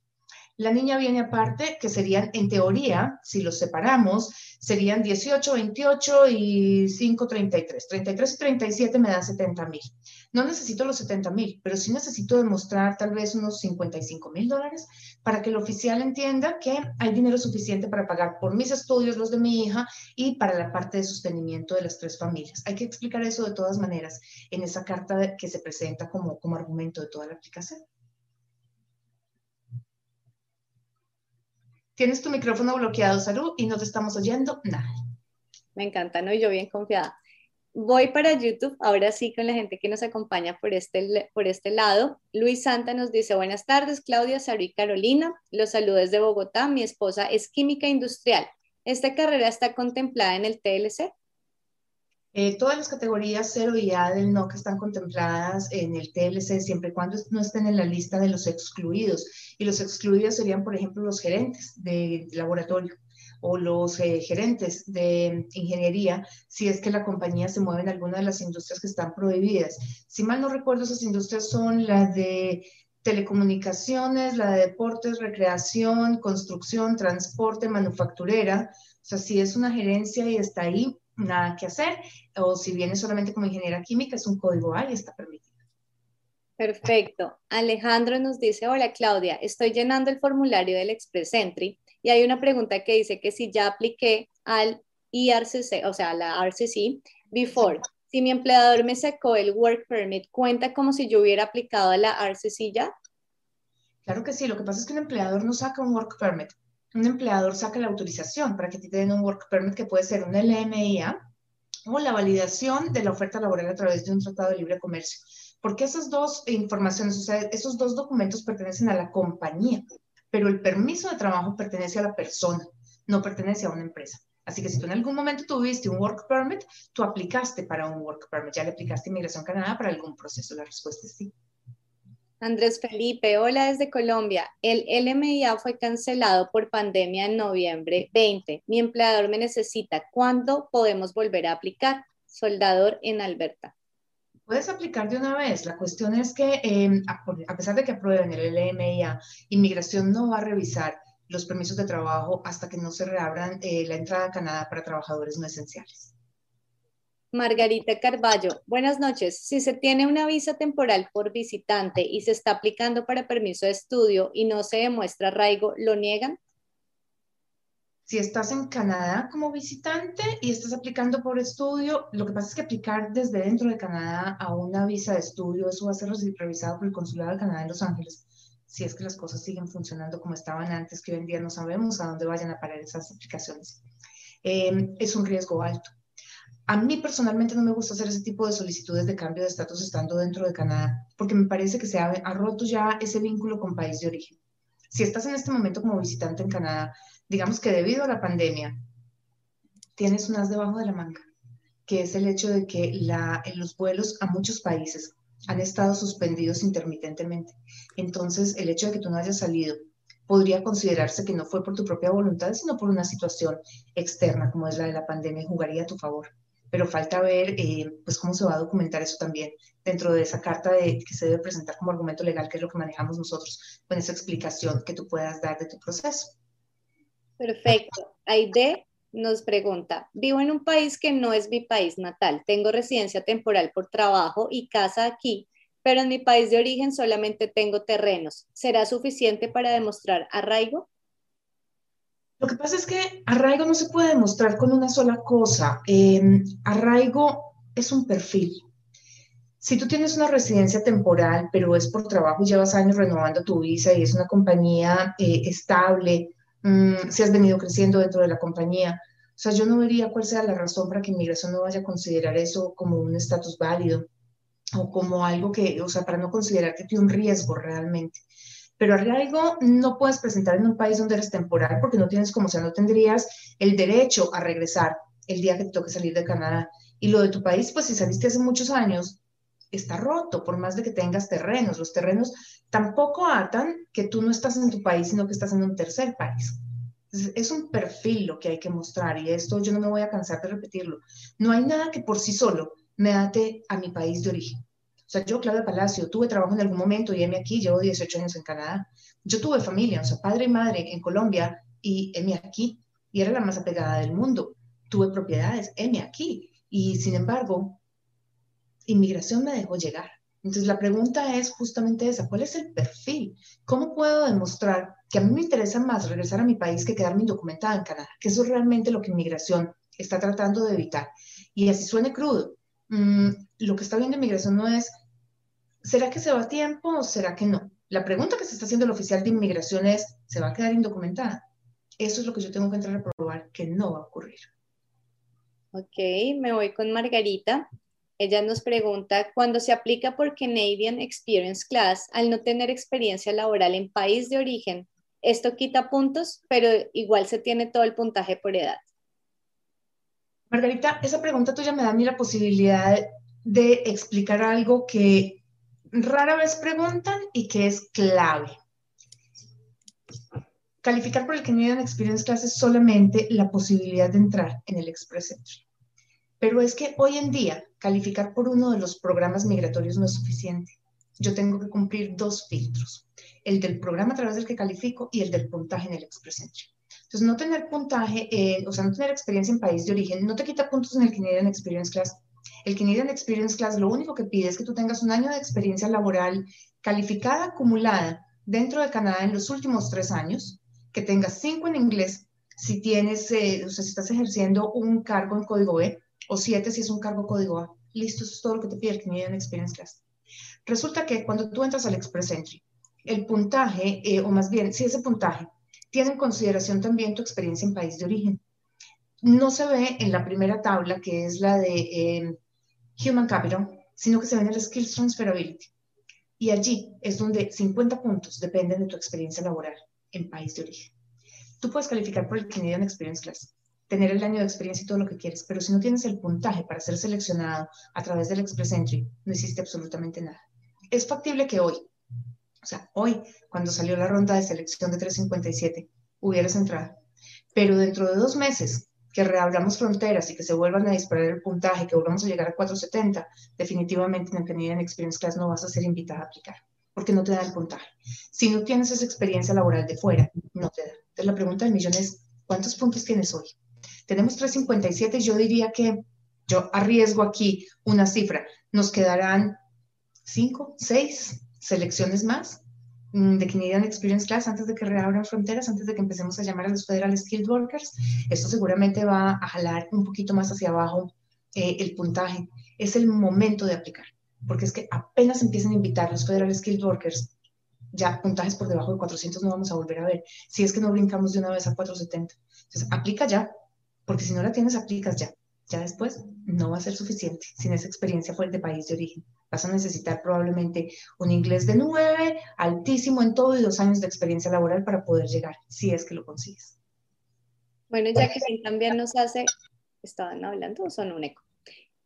La niña viene aparte, que serían, en teoría, si los separamos, serían 18, 28 y 5, 33. 33 y 37 me dan 70 mil. No necesito los 70 mil, pero sí necesito demostrar tal vez unos 55 mil dólares para que el oficial entienda que hay dinero suficiente para pagar por mis estudios, los de mi hija, y para la parte de sostenimiento de las tres familias. Hay que explicar eso de todas maneras en esa carta que se presenta como, como argumento de toda la aplicación. Tienes tu micrófono bloqueado, Salud, y no te estamos oyendo nada. Me encanta, ¿no? Y yo bien confiada. Voy para YouTube, ahora sí con la gente que nos acompaña por este, por este lado. Luis Santa nos dice, buenas tardes, Claudia, Saru y Carolina. Los saludos de Bogotá. Mi esposa es química industrial. ¿Esta carrera está contemplada en el TLC? Eh, todas las categorías 0 y A del NOC están contempladas en el TLC siempre y cuando no estén en la lista de los excluidos. Y los excluidos serían, por ejemplo, los gerentes de laboratorio o los eh, gerentes de ingeniería si es que la compañía se mueve en alguna de las industrias que están prohibidas. Si mal no recuerdo, esas industrias son las de telecomunicaciones, la de deportes, recreación, construcción, transporte, manufacturera. O sea, si es una gerencia y está ahí, nada que hacer, o si viene solamente como ingeniera química, es un código A y está permitido. Perfecto. Alejandro nos dice, hola Claudia, estoy llenando el formulario del Express Entry y hay una pregunta que dice que si ya apliqué al IRCC, o sea, a la RCC, before, si mi empleador me sacó el Work Permit, ¿cuenta como si yo hubiera aplicado a la RCC ya? Claro que sí, lo que pasa es que un empleador no saca un Work Permit, un empleador saca la autorización para que te den un work permit que puede ser un LMIA o la validación de la oferta laboral a través de un tratado de libre comercio. Porque esas dos informaciones, o sea, esos dos documentos pertenecen a la compañía, pero el permiso de trabajo pertenece a la persona, no pertenece a una empresa. Así que si tú en algún momento tuviste un work permit, tú aplicaste para un work permit, ya le aplicaste Inmigración Canadá para algún proceso. La respuesta es sí. Andrés Felipe, hola desde Colombia. El LMIA fue cancelado por pandemia en noviembre 20. Mi empleador me necesita. ¿Cuándo podemos volver a aplicar? Soldador en Alberta. Puedes aplicar de una vez. La cuestión es que em, a pesar de que aprueben el LMIA, inmigración no va a revisar los permisos de trabajo hasta que no se reabran eh, la entrada a Canadá para trabajadores no esenciales. Margarita Carballo, buenas noches. Si se tiene una visa temporal por visitante y se está aplicando para permiso de estudio y no se demuestra arraigo, ¿lo niegan? Si estás en Canadá como visitante y estás aplicando por estudio, lo que pasa es que aplicar desde dentro de Canadá a una visa de estudio, eso va a ser revisado por el Consulado de Canadá en Los Ángeles si es que las cosas siguen funcionando como estaban antes, que hoy en día no sabemos a dónde vayan a parar esas aplicaciones. Em, es un riesgo alto. A mí personalmente no me gusta hacer ese tipo de solicitudes de cambio de estatus estando dentro de Canadá, porque me parece que se ha, roto ya ese vínculo con país de origen. Si estás en este momento como visitante en Canadá, digamos que debido a la pandemia, tienes un as debajo de la manga, que es el hecho de que en los vuelos a muchos países han estado suspendidos intermitentemente. Entonces, el hecho de que tú no hayas salido podría considerarse que no fue por tu propia voluntad, sino por una situación externa, como es la de la pandemia, jugaría a tu favor. Pero falta ver eh, pues cómo se va a documentar eso también dentro de esa carta de, que se debe presentar como argumento legal, que es lo que manejamos nosotros, con esa explicación que tú puedas dar de tu proceso. Perfecto. Aide nos pregunta, vivo en un país que no es mi país natal, tengo residencia temporal por trabajo y casa aquí, pero en mi país de origen solamente tengo terrenos. ¿Será suficiente para demostrar arraigo? Lo que pasa es que arraigo no se puede demostrar con una sola cosa. Em, arraigo es un perfil. Si tú tienes una residencia temporal, pero es por trabajo y llevas años renovando tu visa y es una compañía eh, estable, Mm, si has venido creciendo dentro de la compañía. O sea, yo no vería cuál sea la razón para que inmigración no vaya a considerar eso como un estatus válido o como algo que, o sea, para no considerar que tiene un riesgo realmente. Pero algo no puedes presentar en un país donde eres temporal porque no tienes como, sea, no tendrías el derecho a regresar el día que te toque salir de Canadá. Y lo de tu país, pues si saliste hace muchos años, está roto, por más de que tengas terrenos. Los terrenos tampoco atan que tú no estás en tu país, sino que estás en un tercer país. es un perfil lo que hay que mostrar y esto yo no me voy a cansar de repetirlo. No hay nada que por sí solo me ate a mi país de origen. Sea, yo, Claudia Palacio, tuve trabajo en algún momento y heme aquí, llevo 18 años en Canadá. Yo tuve familia, o sea, padre y madre en Colombia y heme aquí, y era la más apegada del mundo. Tuve propiedades, heme aquí. Y sin embargo, inmigración me dejó llegar. Entonces la pregunta es justamente esa, ¿cuál es el perfil? ¿Cómo puedo demostrar que a mí me interesa más regresar a mi país que quedarme indocumentada en Canadá? Que eso es realmente lo que inmigración está tratando de evitar. Y así suene crudo, mm, lo que está viendo inmigración no es, ¿será que se va a tiempo o será que no? La pregunta que se está haciendo el oficial de inmigración es, ¿se va a quedar indocumentada? Eso es lo que yo tengo que entrar a probar que no va a ocurrir. Ok, me voy con Margarita. Ella nos pregunta, cuando se aplica por Canadian Experience Class, al no tener experiencia laboral en país de origen, esto quita puntos, pero igual se tiene todo el puntaje por edad. Margarita, esa pregunta tuya me da a mí la posibilidad de explicar algo que rara vez preguntan y que es clave. Calificar por el Canadian Experience Class es solamente la posibilidad de entrar en el Express Entry. Pero es que hoy en día calificar por uno de los programas migratorios no es suficiente. Yo tengo que cumplir dos filtros, el del programa a través del que califico y el del puntaje en el Express Entry. Entonces, no tener puntaje, o sea, no tener experiencia en país de origen, no te quita puntos en el Canadian Experience Class. El Canadian Experience Class lo único que pide es que tú tengas un año de experiencia laboral calificada, acumulada dentro de Canadá en los últimos tres años, que tengas cinco en inglés, si tienes, eh, o sea, si estás ejerciendo un cargo en código B, o siete si es un cargo código A. Listo, eso es todo lo que te pide el Canadian Experience Class. Resulta que cuando tú entras al Express Entry, el puntaje, eh, o más bien, si ese puntaje tiene en consideración también tu experiencia en país de origen. No se ve en la primera tabla, que es la de eh, Human Capital, sino que se ve en el Skills Transferability. Y allí es donde 50 puntos dependen de tu experiencia laboral en país de origen. Tú puedes calificar por el Canadian Experience Class, tener el año de experiencia y todo lo que quieres, pero si no tienes el puntaje para ser seleccionado a través del Express Entry, no hiciste absolutamente nada. Es factible que hoy, o sea, hoy, cuando salió la ronda de selección de 357, hubieras entrado, pero dentro de dos meses, que reabramos fronteras y que se vuelvan a disparar el puntaje, que volvamos a llegar a 470, definitivamente en el Canadian Experience Class no vas a ser invitada a aplicar, porque no te da el puntaje. Si no tienes esa experiencia laboral de fuera, no te da. Entonces la pregunta del millón es, ¿cuántos puntos tienes hoy? Tenemos 357 y yo diría que yo arriesgo aquí una cifra. Nos quedarán 5, 6 selecciones más de Canadian Experience Class antes de que reabran fronteras, antes de que empecemos a llamar a los Federal Skilled Workers. Esto seguramente va a jalar un poquito más hacia abajo eh, el puntaje. Es el momento de aplicar, porque es que apenas empiezan a invitar los Federal Skilled Workers, ya puntajes por debajo de 400 no vamos a volver a ver, si es que no brincamos de una vez a 470. Entonces, aplica ya, porque si no la tienes, aplicas ya. Ya después no va a ser suficiente sin esa experiencia fuera de país de origen. Vas a necesitar probablemente un inglés de 9, altísimo en todo y dos años de experiencia laboral para poder llegar, si es que lo consigues. Bueno, Jacqueline también nos hace, ¿estaban hablando o son un eco?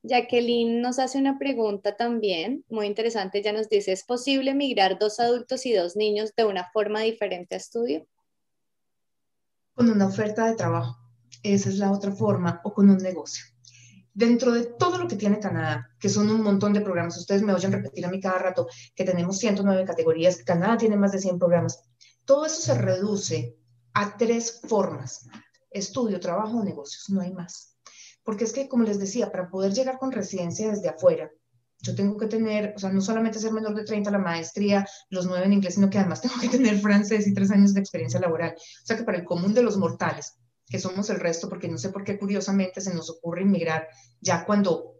Jacqueline nos hace una pregunta también muy interesante. Ya nos dice, ¿es posible migrar dos adultos y dos niños de una forma diferente a estudio? Con una oferta de trabajo. Esa es la otra forma, o con un negocio dentro de todo lo que tiene Canadá, que son un montón de programas, ustedes me oyen repetir a mí cada rato que tenemos 109 categorías, Canadá tiene más de 100 programas, todo eso se reduce a tres formas, estudio, trabajo negocios, no hay más. Porque es que, como les decía, para poder llegar con residencia desde afuera, yo tengo que tener, o sea, no solamente ser menor de 30 la maestría, los nueve en inglés, sino que además tengo que tener francés y tres años de experiencia laboral. O sea que para el común de los mortales, que somos el resto, porque no sé por qué curiosamente se nos ocurre inmigrar ya cuando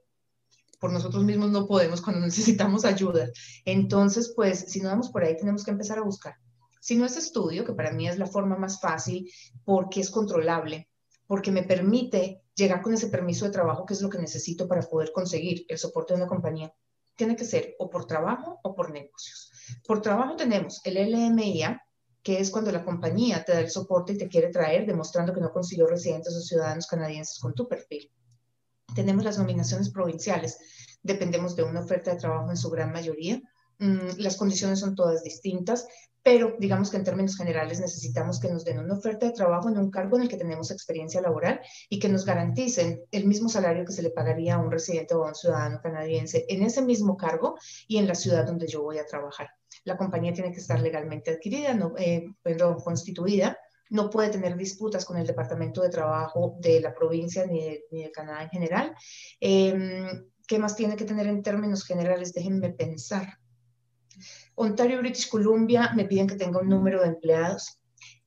por nosotros mismos no podemos, cuando necesitamos ayuda. Entonces, pues, si no vamos por ahí, tenemos que empezar a buscar. Si no es estudio, que para mí es la forma más fácil porque es controlable, porque me permite llegar con ese permiso de trabajo, que es lo que necesito para poder conseguir el soporte de una compañía, tiene que ser o por trabajo o por negocios. Por trabajo tenemos el LMIA, que es cuando la compañía te da el soporte y te quiere traer, demostrando que no consiguió residentes o ciudadanos canadienses con tu perfil. Tenemos las nominaciones provinciales, dependemos de una oferta de trabajo en su gran mayoría. Mm, las condiciones son todas distintas, pero digamos que en términos generales necesitamos que nos den una oferta de trabajo en un cargo en el que tenemos experiencia laboral y que nos garanticen el mismo salario que se le pagaría a un residente o a un ciudadano canadiense en ese mismo cargo y en la ciudad donde yo voy a trabajar la compañía tiene que estar legalmente adquirida, no, eh, constituida, no puede tener disputas con el Departamento de Trabajo de la provincia ni de, Canadá en general. Em, ¿Qué más tiene que tener en términos generales? Déjenme pensar. Ontario, British Columbia me piden que tenga un número de empleados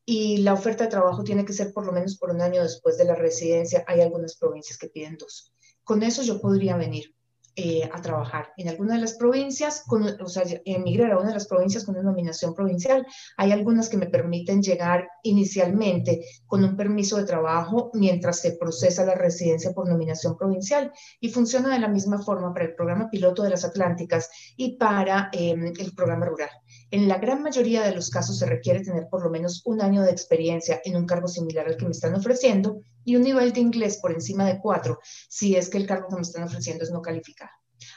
y la oferta de trabajo tiene que ser por lo menos por un año después de la residencia. Hay algunas provincias que piden dos. Con eso yo podría venir. Eh, a trabajar en alguna de las provincias, con, o sea, emigrar a una de las provincias con una nominación provincial. Hay algunas que me permiten llegar inicialmente con un permiso de trabajo mientras se procesa la residencia por nominación provincial y funciona de la misma forma para el programa piloto de las Atlánticas y para em, el programa rural. En la gran mayoría de los casos se requiere tener por lo menos un año de experiencia en un cargo similar al que me están ofreciendo y un nivel de inglés por encima de cuatro si es que el cargo que me están ofreciendo es no calificado.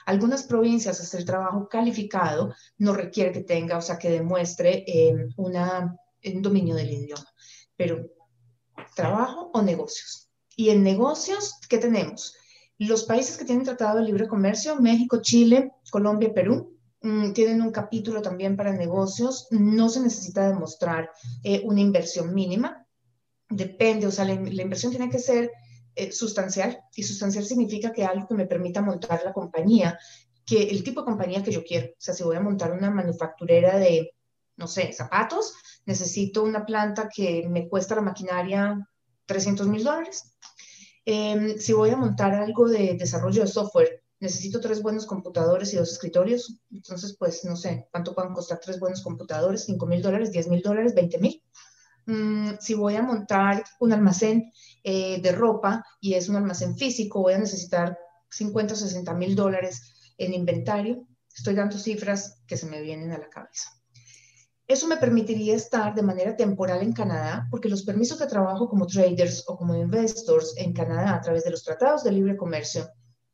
Algunas provincias hacer trabajo calificado no requiere que tenga, o sea, que demuestre em, una, un dominio del idioma, pero trabajo o negocios. Y en negocios, ¿qué tenemos? Los países que tienen tratado de libre comercio, México, Chile, Colombia, Perú, tienen un capítulo también para negocios. No se necesita demostrar eh, una inversión mínima. Depende, o sea, la, inversión tiene que ser eh, sustancial y sustancial significa que algo que me permita montar la compañía, que el tipo de compañía que yo quiero. O sea, si voy a montar una manufacturera de, no sé, zapatos, necesito una planta que me cuesta la maquinaria 300 mil dólares. Em, si voy a montar algo de desarrollo de software, necesito tres buenos computadores y dos escritorios, entonces pues no sé, ¿cuánto pueden costar tres buenos computadores? ¿Cinco mil dólares? ¿Diez mil dólares? ¿Veinte mil? mm, si voy a montar un almacén eh, de ropa y es un almacén físico, voy a necesitar 50 o 60 mil dólares en inventario. Estoy dando cifras que se me vienen a la cabeza. Eso me permitiría estar de manera temporal en Canadá, porque los permisos de trabajo como traders o como investors en Canadá a través de los tratados de libre comercio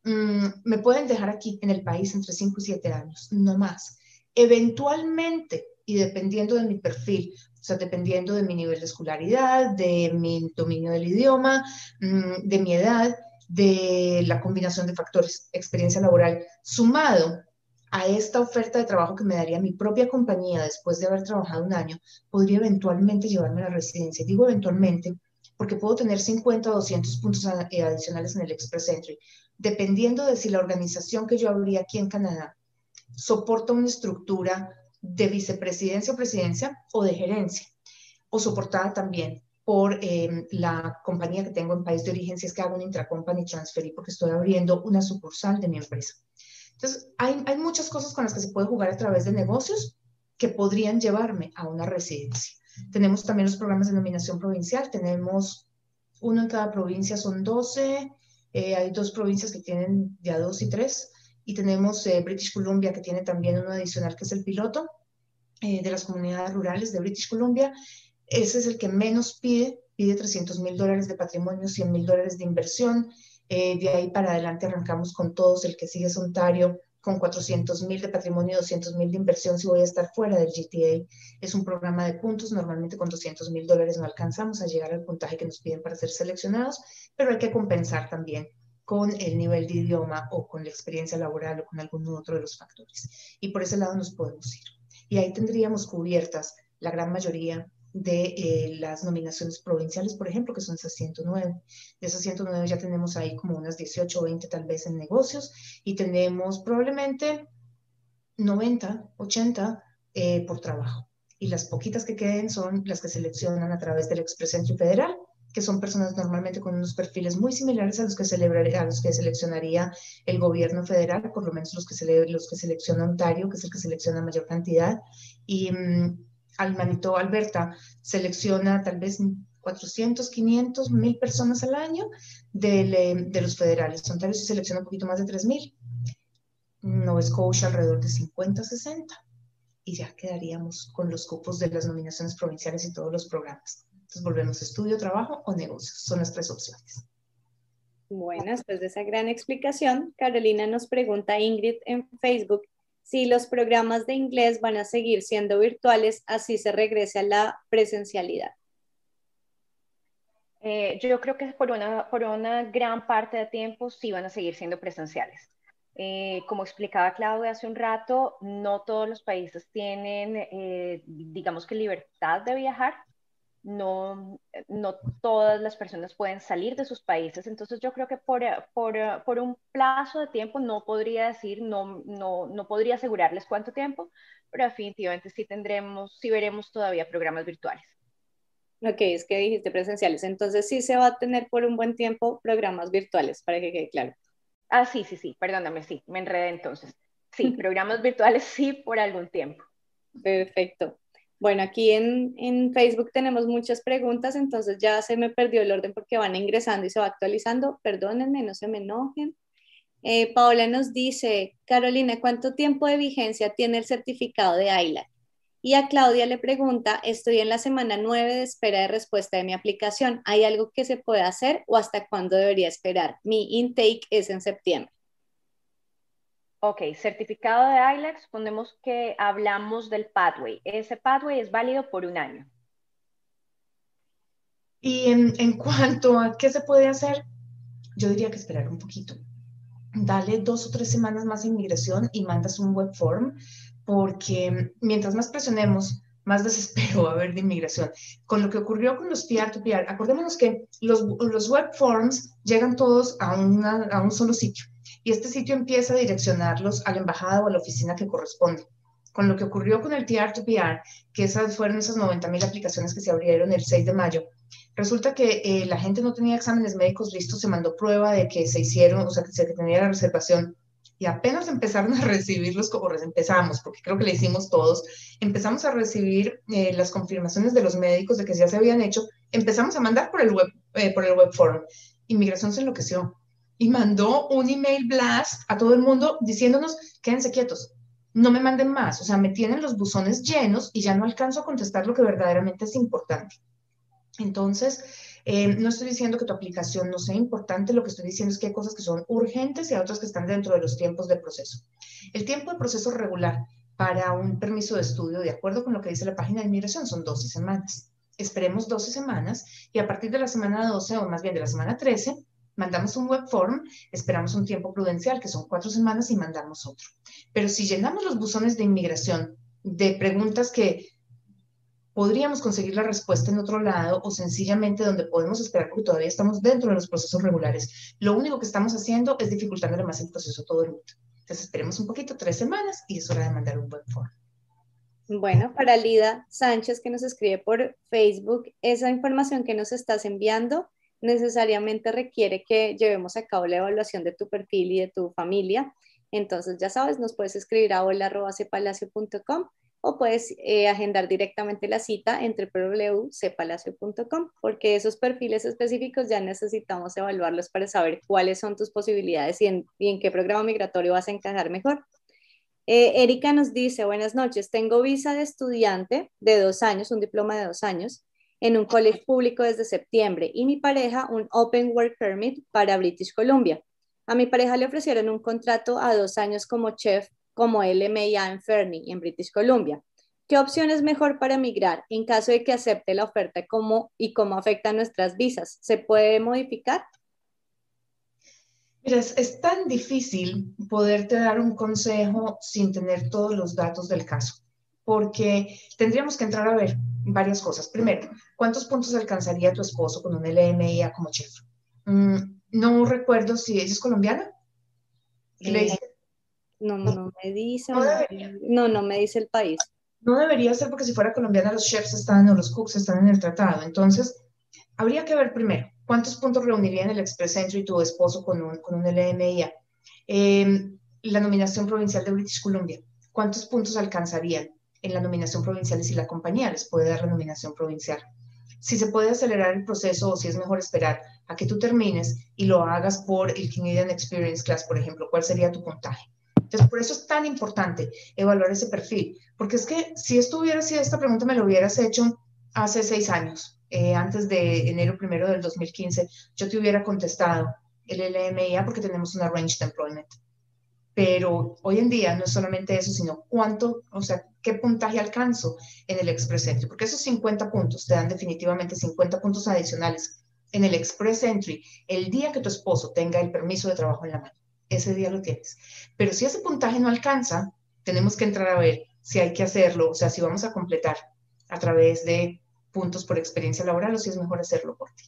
mm, me pueden dejar aquí en el país entre 5 y 7 años, no más. Eventualmente, y dependiendo de mi perfil, o sea, dependiendo de mi nivel de escolaridad, de mi dominio del idioma, mm, de mi edad, de la combinación de factores, experiencia laboral, sumado a esta oferta de trabajo que me daría mi propia compañía después de haber trabajado un año, podría eventualmente llevarme a la residencia. Digo eventualmente porque puedo tener 50 o 200 puntos eh, adicionales en el Express Entry, dependiendo de si la organización que yo abrí aquí en Canadá soporta una estructura de vicepresidencia o presidencia o de gerencia, o soportada también por em, la compañía que tengo en país de origen si es que hago un intracompany transfer y porque estoy abriendo una sucursal de mi empresa. Entonces, hay, hay muchas cosas con las que se puede jugar a través de negocios que podrían llevarme a una residencia. Tenemos también los programas de nominación provincial, tenemos uno en cada provincia, son 12, eh, hay dos provincias que tienen ya dos y tres, y tenemos eh, British Columbia que tiene también uno adicional que es el piloto eh, de las comunidades rurales de British Columbia. Ese es el que menos pide, pide 300 mil dólares de patrimonio, 100 mil dólares de inversión, de ahí para adelante arrancamos con todos. El que sigue es Ontario con 400 mil de patrimonio y 200 mil de inversión si voy a estar fuera del GTA. Es un programa de puntos. Normalmente con 200 mil dólares no alcanzamos a llegar al puntaje que nos piden para ser seleccionados, pero hay que compensar también con el nivel de idioma o con la experiencia laboral o con algún otro de los factores. Y por ese lado nos podemos ir. Y ahí tendríamos cubiertas la gran mayoría de eh, las nominaciones provinciales, por ejemplo, que son esas 109. De esas 109 ya tenemos ahí como unas 18 o 20 tal vez en negocios y tenemos probablemente 90, 80 eh, por trabajo. Y las poquitas que queden son las que seleccionan a través del Express Entry Federal, que son personas normalmente con unos perfiles muy similares a los que, a los que seleccionaría el gobierno federal, por lo menos los que, los que selecciona Ontario, que es el que selecciona mayor cantidad. Y mm, al Manito Alberta selecciona tal vez 400, 500, 1000 personas al año de, de los federales. Ontario se selecciona un poquito más de 3000. Nova Scotia alrededor de 50, 60. Y ya quedaríamos con los cupos de las nominaciones provinciales y todos los programas. Entonces volvemos a estudio, trabajo o negocios. Son las tres opciones. Bueno, después de esa gran explicación, Carolina nos pregunta Ingrid en Facebook si los programas de inglés van a seguir siendo virtuales, así se regrese a la presencialidad. Eh, yo creo que por una, por una gran parte de tiempo sí van a seguir siendo presenciales. Eh, como explicaba Claudia hace un rato, no todos los países tienen, eh, digamos que libertad de viajar no, no todas las personas pueden salir de sus países. Entonces yo creo que por, por, por un plazo de tiempo no podría decir, no, no, no, podría asegurarles cuánto tiempo, pero definitivamente sí tendremos, sí veremos todavía programas virtuales. Ok, es que dijiste presenciales, entonces sí se va a tener por un buen tiempo programas virtuales, para que quede claro. Ah, sí, sí, sí, perdóname, sí, me enredé entonces. Sí, programas virtuales sí por algún tiempo. Perfecto. Bueno, aquí en, Facebook tenemos muchas preguntas, entonces ya se me perdió el orden porque van ingresando y se va actualizando. Perdónenme, no se me enojen. Eh, Paola nos dice, Carolina, ¿cuánto tiempo de vigencia tiene el certificado de ILAC? Y a Claudia le pregunta, estoy en la semana 9 de espera de respuesta de mi aplicación. ¿Hay algo que se pueda hacer o hasta cuándo debería esperar? Mi intake es en septiembre. Ok, certificado de ILEX, ponemos que hablamos del pathway. Ese pathway es válido por un año. Y en, cuanto a qué se puede hacer, yo diría que esperar un poquito. Dale dos o tres semanas más en migración y mandas un web form, porque mientras más presionemos, más desespero va a haber de inmigración. Con lo que ocurrió con los peer-to-peer, acordémonos que los, los, web forms llegan todos a, a un solo sitio y este sitio empieza a direccionarlos a la embajada o a la oficina que corresponde. Con lo que ocurrió con el TR2PR, que esas fueron esas 90 mil aplicaciones que se abrieron el 6 de mayo, resulta que eh, la gente no tenía exámenes médicos listos, se mandó prueba de que se hicieron, o sea, que se tenía la reservación y apenas empezaron a recibirlos, como empezamos, porque creo que le hicimos todos, empezamos a recibir eh, las confirmaciones de los médicos de que ya se habían hecho, empezamos a mandar por el web, eh, por el web forum. Inmigración se enloqueció y mandó un email blast a todo el mundo diciéndonos, quédense quietos, no me manden más, o sea, me tienen los buzones llenos y ya no alcanzo a contestar lo que verdaderamente es importante. Entonces, eh, no estoy diciendo que tu aplicación no sea importante, lo que estoy diciendo es que hay cosas que son urgentes y hay otras que están dentro de los tiempos de proceso. El tiempo de proceso regular para un permiso de estudio, de acuerdo con lo que dice la página de inmigración, son 12 semanas. Esperemos 12 semanas y a partir de la semana 12 o más bien de la semana 13, mandamos un web form, esperamos un tiempo prudencial, que son cuatro semanas, y mandamos otro. Pero si llenamos los buzones de inmigración de preguntas que podríamos conseguir la respuesta en otro lado o sencillamente donde podemos esperar porque todavía estamos dentro de los procesos regulares. Lo único que estamos haciendo es dificultándole más el proceso todo el mundo. Entonces esperemos un poquito, tres semanas, y es hora de mandar un web form. Bueno, para Lida Sánchez que nos escribe por Facebook, esa información que nos estás enviando necesariamente requiere que llevemos a cabo la evaluación de tu perfil y de tu familia. Entonces, ya sabes, nos puedes escribir a hola.cepalacio.com o puedes eh, agendar directamente la cita entre www.cepalacio.com porque esos perfiles específicos ya necesitamos evaluarlos para saber cuáles son tus posibilidades y en, qué programa migratorio vas a encajar mejor. Eh, Erika nos dice, buenas noches, tengo visa de estudiante de dos años, un diploma de dos años, en un colegio público desde septiembre y mi pareja un Open Work Permit para British Columbia. A mi pareja le ofrecieron un contrato a dos años como chef como LMIA en Fernie, en British Columbia. ¿Qué opción es mejor para migrar en caso de que acepte la oferta cómo, y cómo afecta nuestras visas? ¿Se puede modificar? Mira, es, tan difícil poderte dar un consejo sin tener todos los datos del caso, porque tendríamos que entrar a ver varias cosas. Primero, ¿cuántos puntos alcanzaría tu esposo con un LMIA como chef? Mm, no recuerdo si ella es colombiana. ¿Qué le dice? No, no me dice. No, no, me dice el país. No debería ser porque si fuera colombiana los chefs están o los cooks están en el tratado. Entonces, habría que ver primero cuántos puntos reuniría en el Express Entry tu esposo con un, con un LMIA. Em, la nominación provincial de British Columbia, ¿cuántos puntos alcanzarían en la nominación provincial y si la compañía les puede dar la nominación provincial? Si se puede acelerar el proceso o si es mejor esperar a que tú termines y lo hagas por el Canadian Experience Class, por ejemplo, ¿cuál sería tu puntaje? Entonces, por eso es tan importante evaluar ese perfil, porque es que si esto hubiera sido, esta pregunta me lo hubieras hecho hace seis años, eh, antes de enero primero del 2015, yo te hubiera contestado el LMIA porque tenemos una range de employment. Pero hoy en día no es solamente eso, sino cuánto, o sea, qué puntaje alcanzo en el Express Entry, porque esos 50 puntos te dan definitivamente 50 puntos adicionales en el Express Entry el día que tu esposo tenga el permiso de trabajo en la mano ese día lo tienes. Pero si ese puntaje no alcanza, tenemos que entrar a ver si hay que hacerlo, o sea, si vamos a completar a través de puntos por experiencia laboral o si es mejor hacerlo por ti.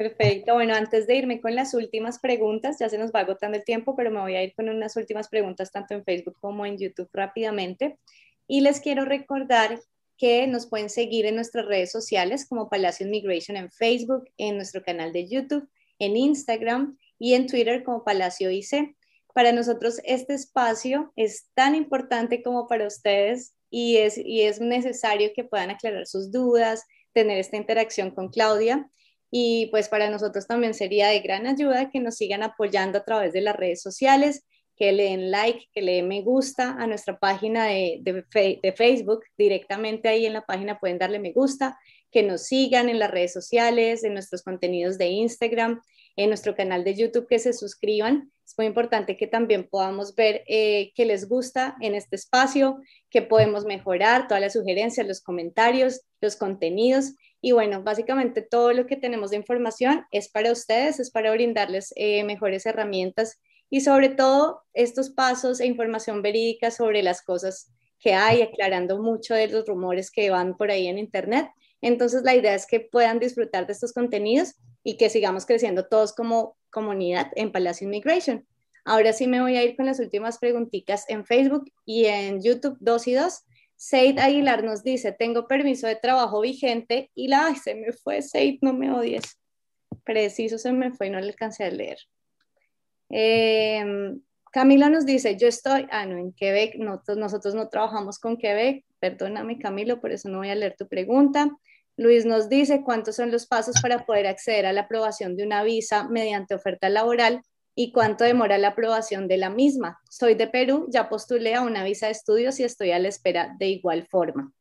Perfecto. Bueno, antes de irme con las últimas preguntas, ya se nos va agotando el tiempo, pero me voy a ir con unas últimas preguntas tanto en Facebook como en YouTube rápidamente. Y les quiero recordar que nos pueden seguir en nuestras redes sociales como Palacio Immigration en Facebook, en nuestro canal de YouTube, en Instagram y en Twitter como Palacio IC. Para nosotros este espacio es tan importante como para ustedes y es, y es necesario que puedan aclarar sus dudas, tener esta interacción con Claudia. Y pues para nosotros también sería de gran ayuda que nos sigan apoyando a través de las redes sociales, que le den like, que le den me gusta a nuestra página de, de, Facebook. Directamente ahí en la página pueden darle me gusta, que nos sigan en las redes sociales, en nuestros contenidos de Instagram en nuestro canal de YouTube, que se suscriban. Es muy importante que también podamos ver eh, qué les gusta en este espacio, qué podemos mejorar, todas las sugerencias, los comentarios, los contenidos. Y bueno, básicamente todo lo que tenemos de información es para ustedes, es para brindarles eh, mejores herramientas y sobre todo estos pasos e información verídica sobre las cosas que hay, aclarando mucho de los rumores que van por ahí en Internet. Entonces, la idea es que puedan disfrutar de estos contenidos y que sigamos creciendo todos como comunidad en Palacio Immigration. Ahora sí me voy a ir con las últimas preguntitas en Facebook y en YouTube 2 y 2. Seid Aguilar nos dice, tengo permiso de trabajo vigente y la, ay, se me fue, Seid, no me odies. Preciso se me fue y no le alcancé a leer. Em, Camila nos dice, yo estoy, ah, no, en Quebec, nosotros, nosotros no trabajamos con Quebec, perdóname Camilo, por eso no voy a leer tu pregunta. Luis nos dice cuántos son los pasos para poder acceder a la aprobación de una visa mediante oferta laboral y cuánto demora la aprobación de la misma. Soy de Perú, ya postulé a una visa de estudios y estoy a la espera de igual forma.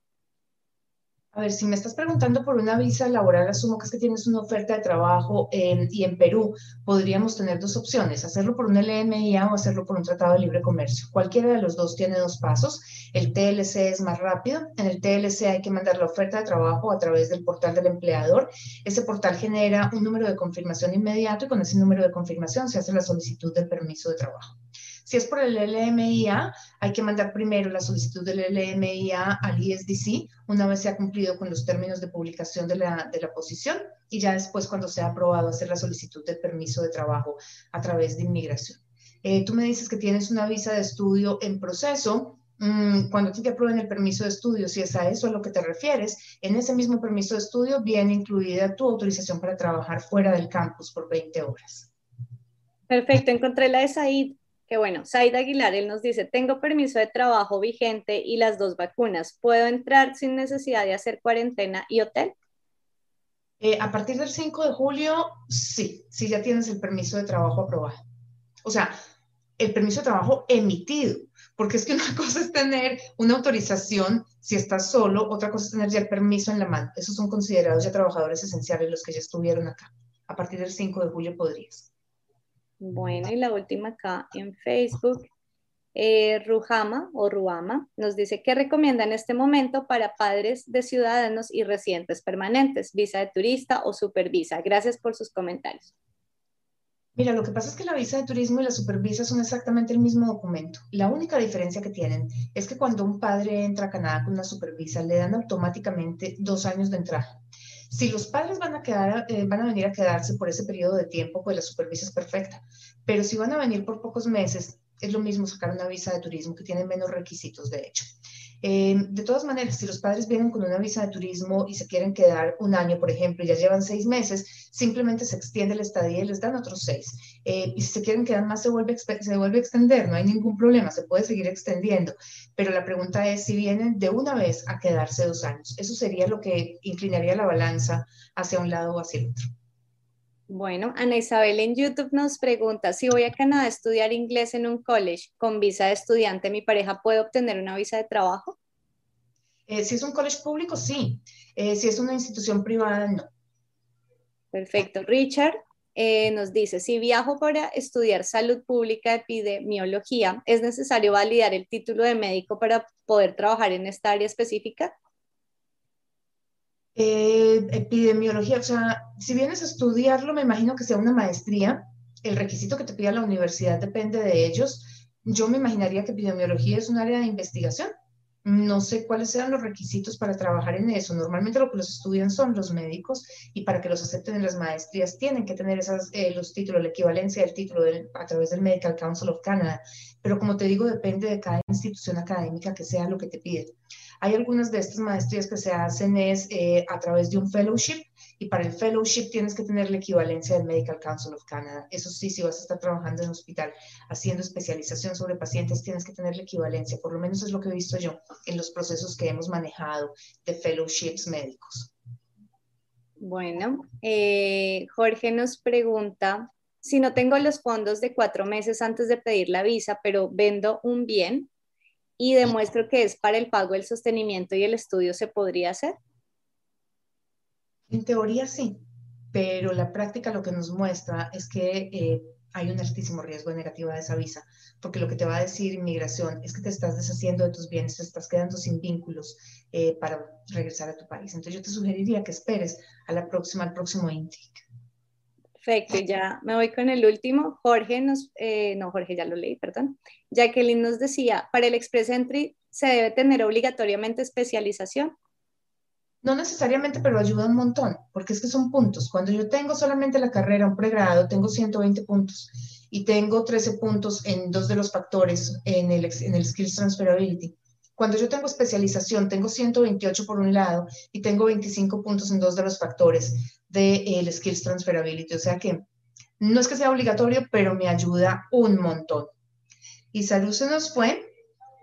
A ver, si me estás preguntando por una visa laboral, asumo que es que tienes una oferta de trabajo y en Perú podríamos tener dos opciones, hacerlo por un LMIA o hacerlo por un tratado de libre comercio. Cualquiera de los dos tiene dos pasos. El TLC es más rápido. En el TLC hay que mandar la oferta de trabajo a través del portal del empleador. Ese portal genera un número de confirmación inmediato y con ese número de confirmación se hace la solicitud del permiso de trabajo. Si es por el LMIA, hay que mandar primero la solicitud del LMIA al ISDC una vez se ha cumplido con los términos de publicación de la, de la posición y ya después cuando sea aprobado hacer la solicitud del permiso de trabajo a través de inmigración. Eh, tú me dices que tienes una visa de estudio en proceso. Mm, cuando te aprueben el permiso de estudio, si es a eso a lo que te refieres, en ese mismo permiso de estudio viene incluida tu autorización para trabajar fuera del campus por 20 horas. Perfecto, encontré la de Said que bueno, Said Aguilar, él nos dice, tengo permiso de trabajo vigente y las dos vacunas, ¿puedo entrar sin necesidad de hacer cuarentena y hotel? Eh, a partir del 5 de julio, sí, sí ya tienes el permiso de trabajo aprobado. O sea, el permiso de trabajo emitido, porque es que una cosa es tener una autorización si estás solo, otra cosa es tener ya el permiso en la mano. Esos son considerados ya trabajadores esenciales los que ya estuvieron acá. A partir del 5 de julio podrías. Bueno, y la última acá en Facebook, eh, Rujama o Ruama nos dice que recomienda en este momento para padres de ciudadanos y residentes permanentes, visa de turista o supervisa. Gracias por sus comentarios. Mira, lo que pasa es que la visa de turismo y la supervisa son exactamente el mismo documento. La única diferencia que tienen es que cuando un padre entra a Canadá con una supervisa, le dan automáticamente dos años de entrada. Si los padres van a, quedar, eh, van a venir a quedarse por ese periodo de tiempo, pues la supervisa es perfecta. Pero si van a venir por pocos meses, es lo mismo sacar una visa de turismo que tiene menos requisitos, de hecho. Eh, de todas maneras, si los padres vienen con una visa de turismo y se quieren quedar un año, por ejemplo, y ya llevan seis meses, simplemente se extiende la estadía y les dan otros seis. Eh, y si se quieren quedar más, se vuelve, se vuelve a extender, no hay ningún problema, se puede seguir extendiendo. Pero la pregunta es si vienen de una vez a quedarse dos años. Eso sería lo que inclinaría la balanza hacia un lado o hacia el otro. Bueno, Ana Isabel en YouTube nos pregunta, si voy a Canadá a estudiar inglés en un college con visa de estudiante, ¿mi pareja puede obtener una visa de trabajo? Eh, si es un college público, sí. Eh, si es una institución privada, no. Perfecto. Richard eh, nos dice, si viajo para estudiar salud pública, epidemiología, ¿es necesario validar el título de médico para poder trabajar en esta área específica? Eh, epidemiología, o sea, si vienes a estudiarlo, me imagino que sea una maestría. El requisito que te pida la universidad depende de ellos. Yo me imaginaría que epidemiología es un área de investigación. No sé cuáles sean los requisitos para trabajar en eso. Normalmente lo que los estudian son los médicos y para que los acepten en las maestrías tienen que tener esas, eh, los títulos, la equivalencia del título a través del Medical Council of Canada. Pero como te digo, depende de cada institución académica que sea lo que te pide. Hay algunas de estas maestrías que se hacen es eh, a través de un fellowship y para el fellowship tienes que tener la equivalencia del Medical Council of Canada. Eso sí, si vas a estar trabajando en hospital haciendo especialización sobre pacientes, tienes que tener la equivalencia. Por lo menos es lo que he visto yo en los procesos que hemos manejado de fellowships médicos. Bueno, eh, Jorge nos pregunta, si no tengo los fondos de cuatro meses antes de pedir la visa, pero vendo un bien, y demuestro que es para el pago, el sostenimiento y el estudio, ¿se podría hacer? En teoría sí, pero la práctica lo que nos muestra es que eh, hay un altísimo riesgo de negativa de esa visa, porque lo que te va a decir inmigración es que te estás deshaciendo de tus bienes, te estás quedando sin vínculos eh, para regresar a tu país. Entonces yo te sugeriría que esperes a la próxima, al próximo intake. Perfecto, ya me voy con el último. Jorge nos, eh, no, Jorge ya lo leí, perdón. Jacqueline nos decía, para el Express Entry se debe tener obligatoriamente especialización. No necesariamente, pero ayuda un montón, porque es que son puntos. Cuando yo tengo solamente la carrera, un pregrado, tengo 120 puntos y tengo 13 puntos en dos de los factores en el, en el Skills Transferability. Cuando yo tengo especialización, tengo 128 por un lado y tengo 25 puntos en dos de los factores del de, Skills Transferability. O sea que no es que sea obligatorio, pero me ayuda un montón. Y Salud se nos fue.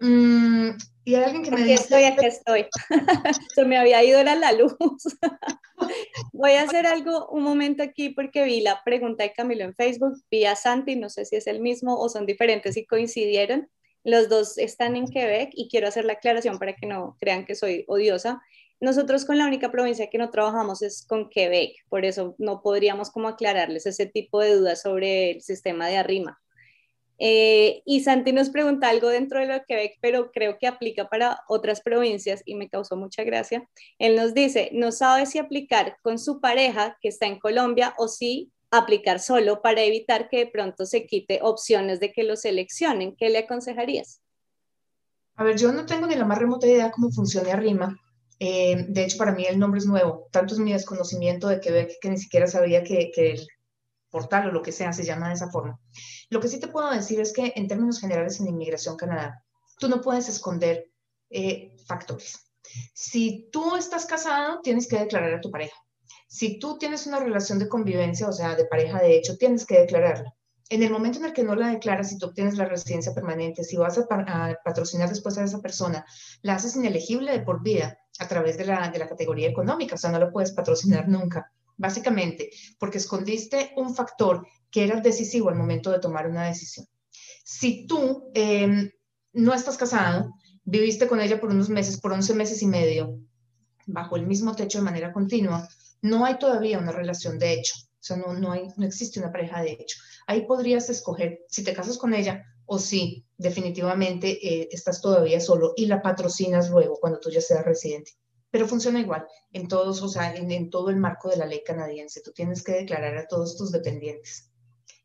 Mm, y hay alguien que me aquí estoy, aquí estoy. se me había ido la luz. Voy a hacer algo un momento aquí porque vi la pregunta de Camilo en Facebook, vi a Santi, no sé si es el mismo o son diferentes y coincidieron. Los dos están en Quebec y quiero hacer la aclaración para que no crean que soy odiosa. Nosotros con la única provincia que no trabajamos es con Quebec, por eso no podríamos como aclararles ese tipo de dudas sobre el sistema de arrima. Eh, y Santi nos pregunta algo dentro de lo de Quebec, pero creo que aplica para otras provincias y me causó mucha gracia. Él nos dice, no sabe si aplicar con su pareja que está en Colombia o si aplicar solo para evitar que de pronto se quite opciones de que lo seleccionen. ¿Qué le aconsejarías? A ver, yo no tengo ni la más remota idea cómo funciona Arrima. Eh, de hecho, para mí el nombre es nuevo. Tanto es mi desconocimiento de que ni siquiera sabía que, el portal o lo que sea se llama de esa forma. Lo que sí te puedo decir es que en términos generales en Inmigración Canadá, tú no puedes esconder eh, factores. Si tú estás casado, tienes que declarar a tu pareja. Si tú tienes una relación de convivencia, o sea, de pareja de hecho, tienes que declararla. En el momento en el que no la declaras, si tú obtienes la residencia permanente, si vas a, patrocinar después a esa persona, la haces inelegible de por vida a través de la, de la categoría económica, o sea, no la puedes patrocinar nunca, básicamente, porque escondiste un factor que era decisivo al momento de tomar una decisión. Si tú em, no estás casado, viviste con ella por unos meses, por 11 meses y medio, bajo el mismo techo de manera continua, no hay todavía una relación de hecho, o sea, no, no, hay, no existe una pareja de hecho. Ahí podrías escoger si te casas con ella o si definitivamente eh, estás todavía solo y la patrocinas luego cuando tú ya seas residente. Pero funciona igual en todos, o sea, en, todo el marco de la ley canadiense. Tú tienes que declarar a todos tus dependientes.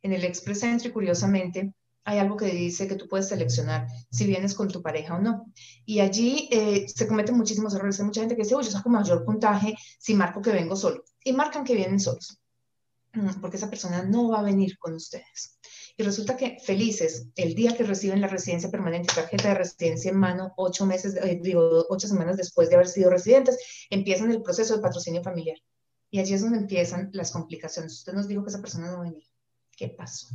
En el Express Entry, curiosamente, hay algo que dice que tú puedes seleccionar si vienes con tu pareja o no. Y allí eh, se cometen muchísimos errores. Hay mucha gente que dice, oye, yo saco mayor puntaje si marco que vengo solo. Y marcan que vienen solos, mm, porque esa persona no va a venir con ustedes. Y resulta que felices, el día que reciben la residencia permanente, tarjeta de residencia en mano, ocho meses, eh, digo, ocho semanas después de haber sido residentes, empiezan el proceso de patrocinio familiar. Y allí es donde empiezan las complicaciones. Usted nos dijo que esa persona no va a venir. ¿Qué pasó?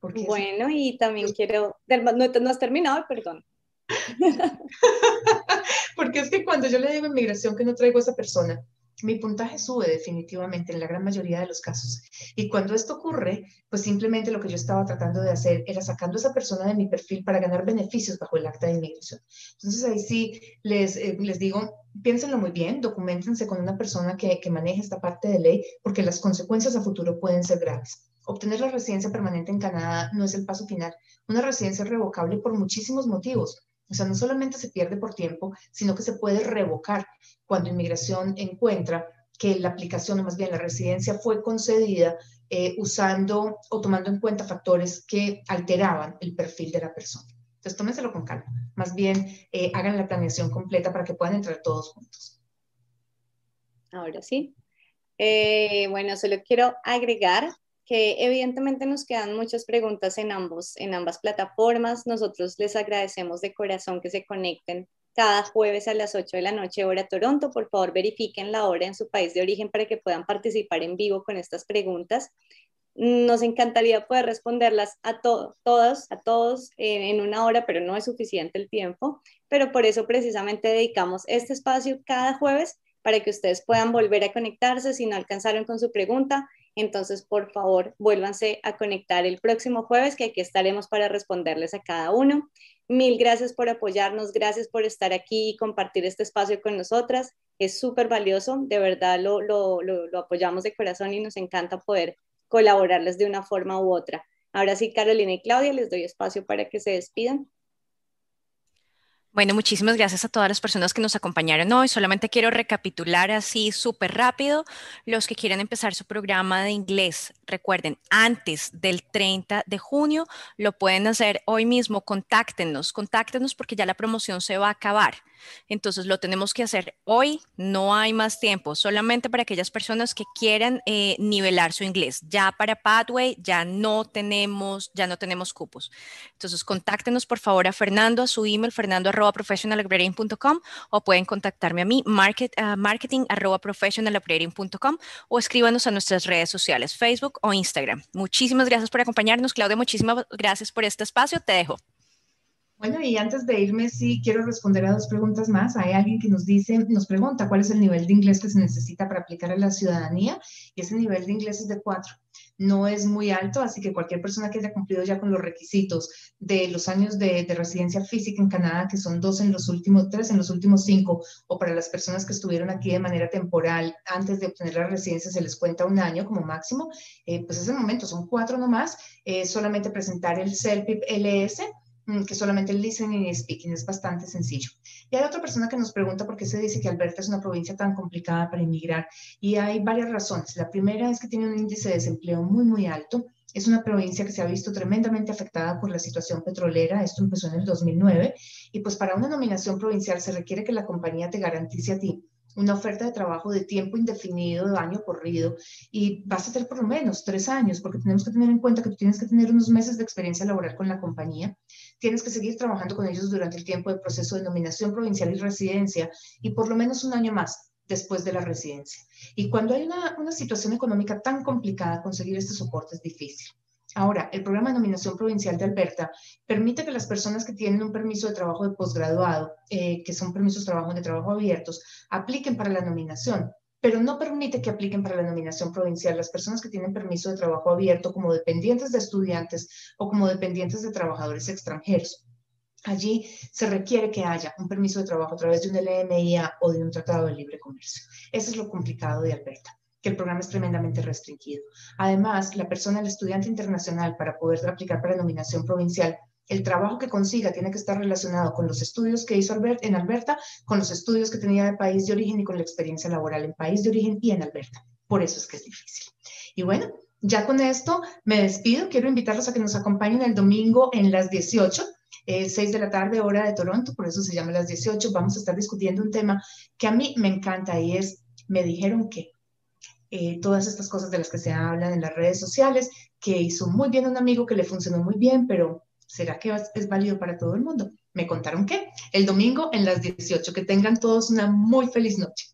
Bueno, y también quiero, no, no has terminado, perdón. Porque es que cuando yo le digo inmigración que no traigo a esa persona, mi puntaje sube definitivamente en la gran mayoría de los casos. Y cuando esto ocurre, pues simplemente lo que yo estaba tratando de hacer era sacando a esa persona de mi perfil para ganar beneficios bajo el acta de inmigración. Entonces ahí sí les, eh, les digo, piénsenlo muy bien, documentense con una persona que, que maneje esta parte de ley, porque las consecuencias a futuro pueden ser graves. Obtener la residencia permanente en Canadá no es el paso final. Una residencia es revocable por muchísimos motivos. O sea, no solamente se pierde por tiempo, sino que se puede revocar cuando inmigración encuentra que la aplicación, o más bien la residencia, fue concedida eh, usando o tomando en cuenta factores que alteraban el perfil de la persona. Entonces, tómenselo con calma. Más bien, eh, hagan la planeación completa para que puedan entrar todos juntos. Ahora sí. Eh, bueno, solo quiero agregar que evidentemente nos quedan muchas preguntas en, ambos, en ambas plataformas. Nosotros les agradecemos de corazón que se conecten cada jueves a las 8 de la noche hora Toronto. Por favor, verifiquen la hora en su país de origen para que puedan participar en vivo con estas preguntas. Nos encantaría poder responderlas a todos, a todos en una hora, pero no es suficiente el tiempo. Pero por eso precisamente dedicamos este espacio cada jueves para que ustedes puedan volver a conectarse si no alcanzaron con su pregunta entonces, por favor, vuélvanse a conectar el próximo jueves, que aquí estaremos para responderles a cada uno. Mil gracias por apoyarnos, gracias por estar aquí y compartir este espacio con nosotras. Es súper valioso, de verdad lo, lo, lo, apoyamos de corazón y nos encanta poder colaborarles de una forma u otra. Ahora sí, Carolina y Claudia, les doy espacio para que se despidan. Bueno, muchísimas gracias a todas las personas que nos acompañaron hoy. Solamente quiero recapitular así súper rápido. Los que quieran empezar su programa de inglés, recuerden, antes del 30 de junio, lo pueden hacer hoy mismo. Contáctenos, contáctenos porque ya la promoción se va a acabar. Entonces lo tenemos que hacer hoy, no hay más tiempo, solamente para aquellas personas que quieran eh, nivelar su inglés. Ya para Pathway ya no tenemos, ya no tenemos cupos. Entonces contáctenos por favor a Fernando, a su email, fernando o pueden contactarme a mí, market, marketing o escríbanos a nuestras redes sociales, Facebook o Instagram. Muchísimas gracias por acompañarnos. Claudia, muchísimas gracias por este espacio. Te dejo. Bueno, y antes de irme, sí quiero responder a dos preguntas más. Hay alguien que nos dice, nos pregunta cuál es el nivel de inglés que se necesita para aplicar a la ciudadanía y ese nivel de inglés es de cuatro. No es muy alto, así que cualquier persona que haya cumplido ya con los requisitos de los años de, de residencia física en Canadá, que son dos en los últimos, tres en los últimos cinco, o para las personas que estuvieron aquí de manera temporal antes de obtener la residencia, se les cuenta un año como máximo, eh, pues ese momento son cuatro nomás, eh, solamente presentar el CELPIP LS que solamente el listening y speaking es bastante sencillo. Y hay otra persona que nos pregunta por qué se dice que Alberta es una provincia tan complicada para inmigrar. Y hay varias razones. La primera es que tiene un índice de desempleo muy, muy alto. Es una provincia que se ha visto tremendamente afectada por la situación petrolera. Esto empezó en el 2009. Y pues para una nominación provincial se requiere que la compañía te garantice a ti una oferta de trabajo de tiempo indefinido, de año corrido, y vas a tener por lo menos tres años, porque tenemos que tener en cuenta que tú tienes que tener unos meses de experiencia laboral con la compañía, tienes que seguir trabajando con ellos durante el tiempo de proceso de nominación provincial y residencia, y por lo menos un año más después de la residencia. Y cuando hay una, una situación económica tan complicada, conseguir este soporte es difícil. Ahora, el programa de nominación provincial de Alberta permite que las personas que tienen un permiso de trabajo de posgraduado, eh, que son permisos de trabajo de trabajo abiertos, apliquen para la nominación, pero no permite que apliquen para la nominación provincial las personas que tienen permiso de trabajo abierto como dependientes de estudiantes o como dependientes de trabajadores extranjeros. Allí se requiere que haya un permiso de trabajo a través de un LMIA o de un tratado de libre comercio. Eso es lo complicado de Alberta que el programa es tremendamente restringido. Además, la persona, el estudiante internacional, para poder aplicar para nominación provincial, el trabajo que consiga tiene que estar relacionado con los estudios que hizo Albert, en Alberta, con los estudios que tenía de país de origen y con la experiencia laboral en país de origen y en Alberta. Por eso es que es difícil. Y bueno, ya con esto me despido. Quiero invitarlos a que nos acompañen el domingo en las 18. 6 eh, de la tarde, hora de Toronto, por eso se llama las 18. Vamos a estar discutiendo un tema que a mí me encanta y es, me dijeron que eh, todas estas cosas de las que se hablan en las redes sociales, que hizo muy bien un amigo, que le funcionó muy bien, pero ¿será que es válido para todo el mundo? Me contaron que el domingo en las 18, que tengan todos una muy feliz noche.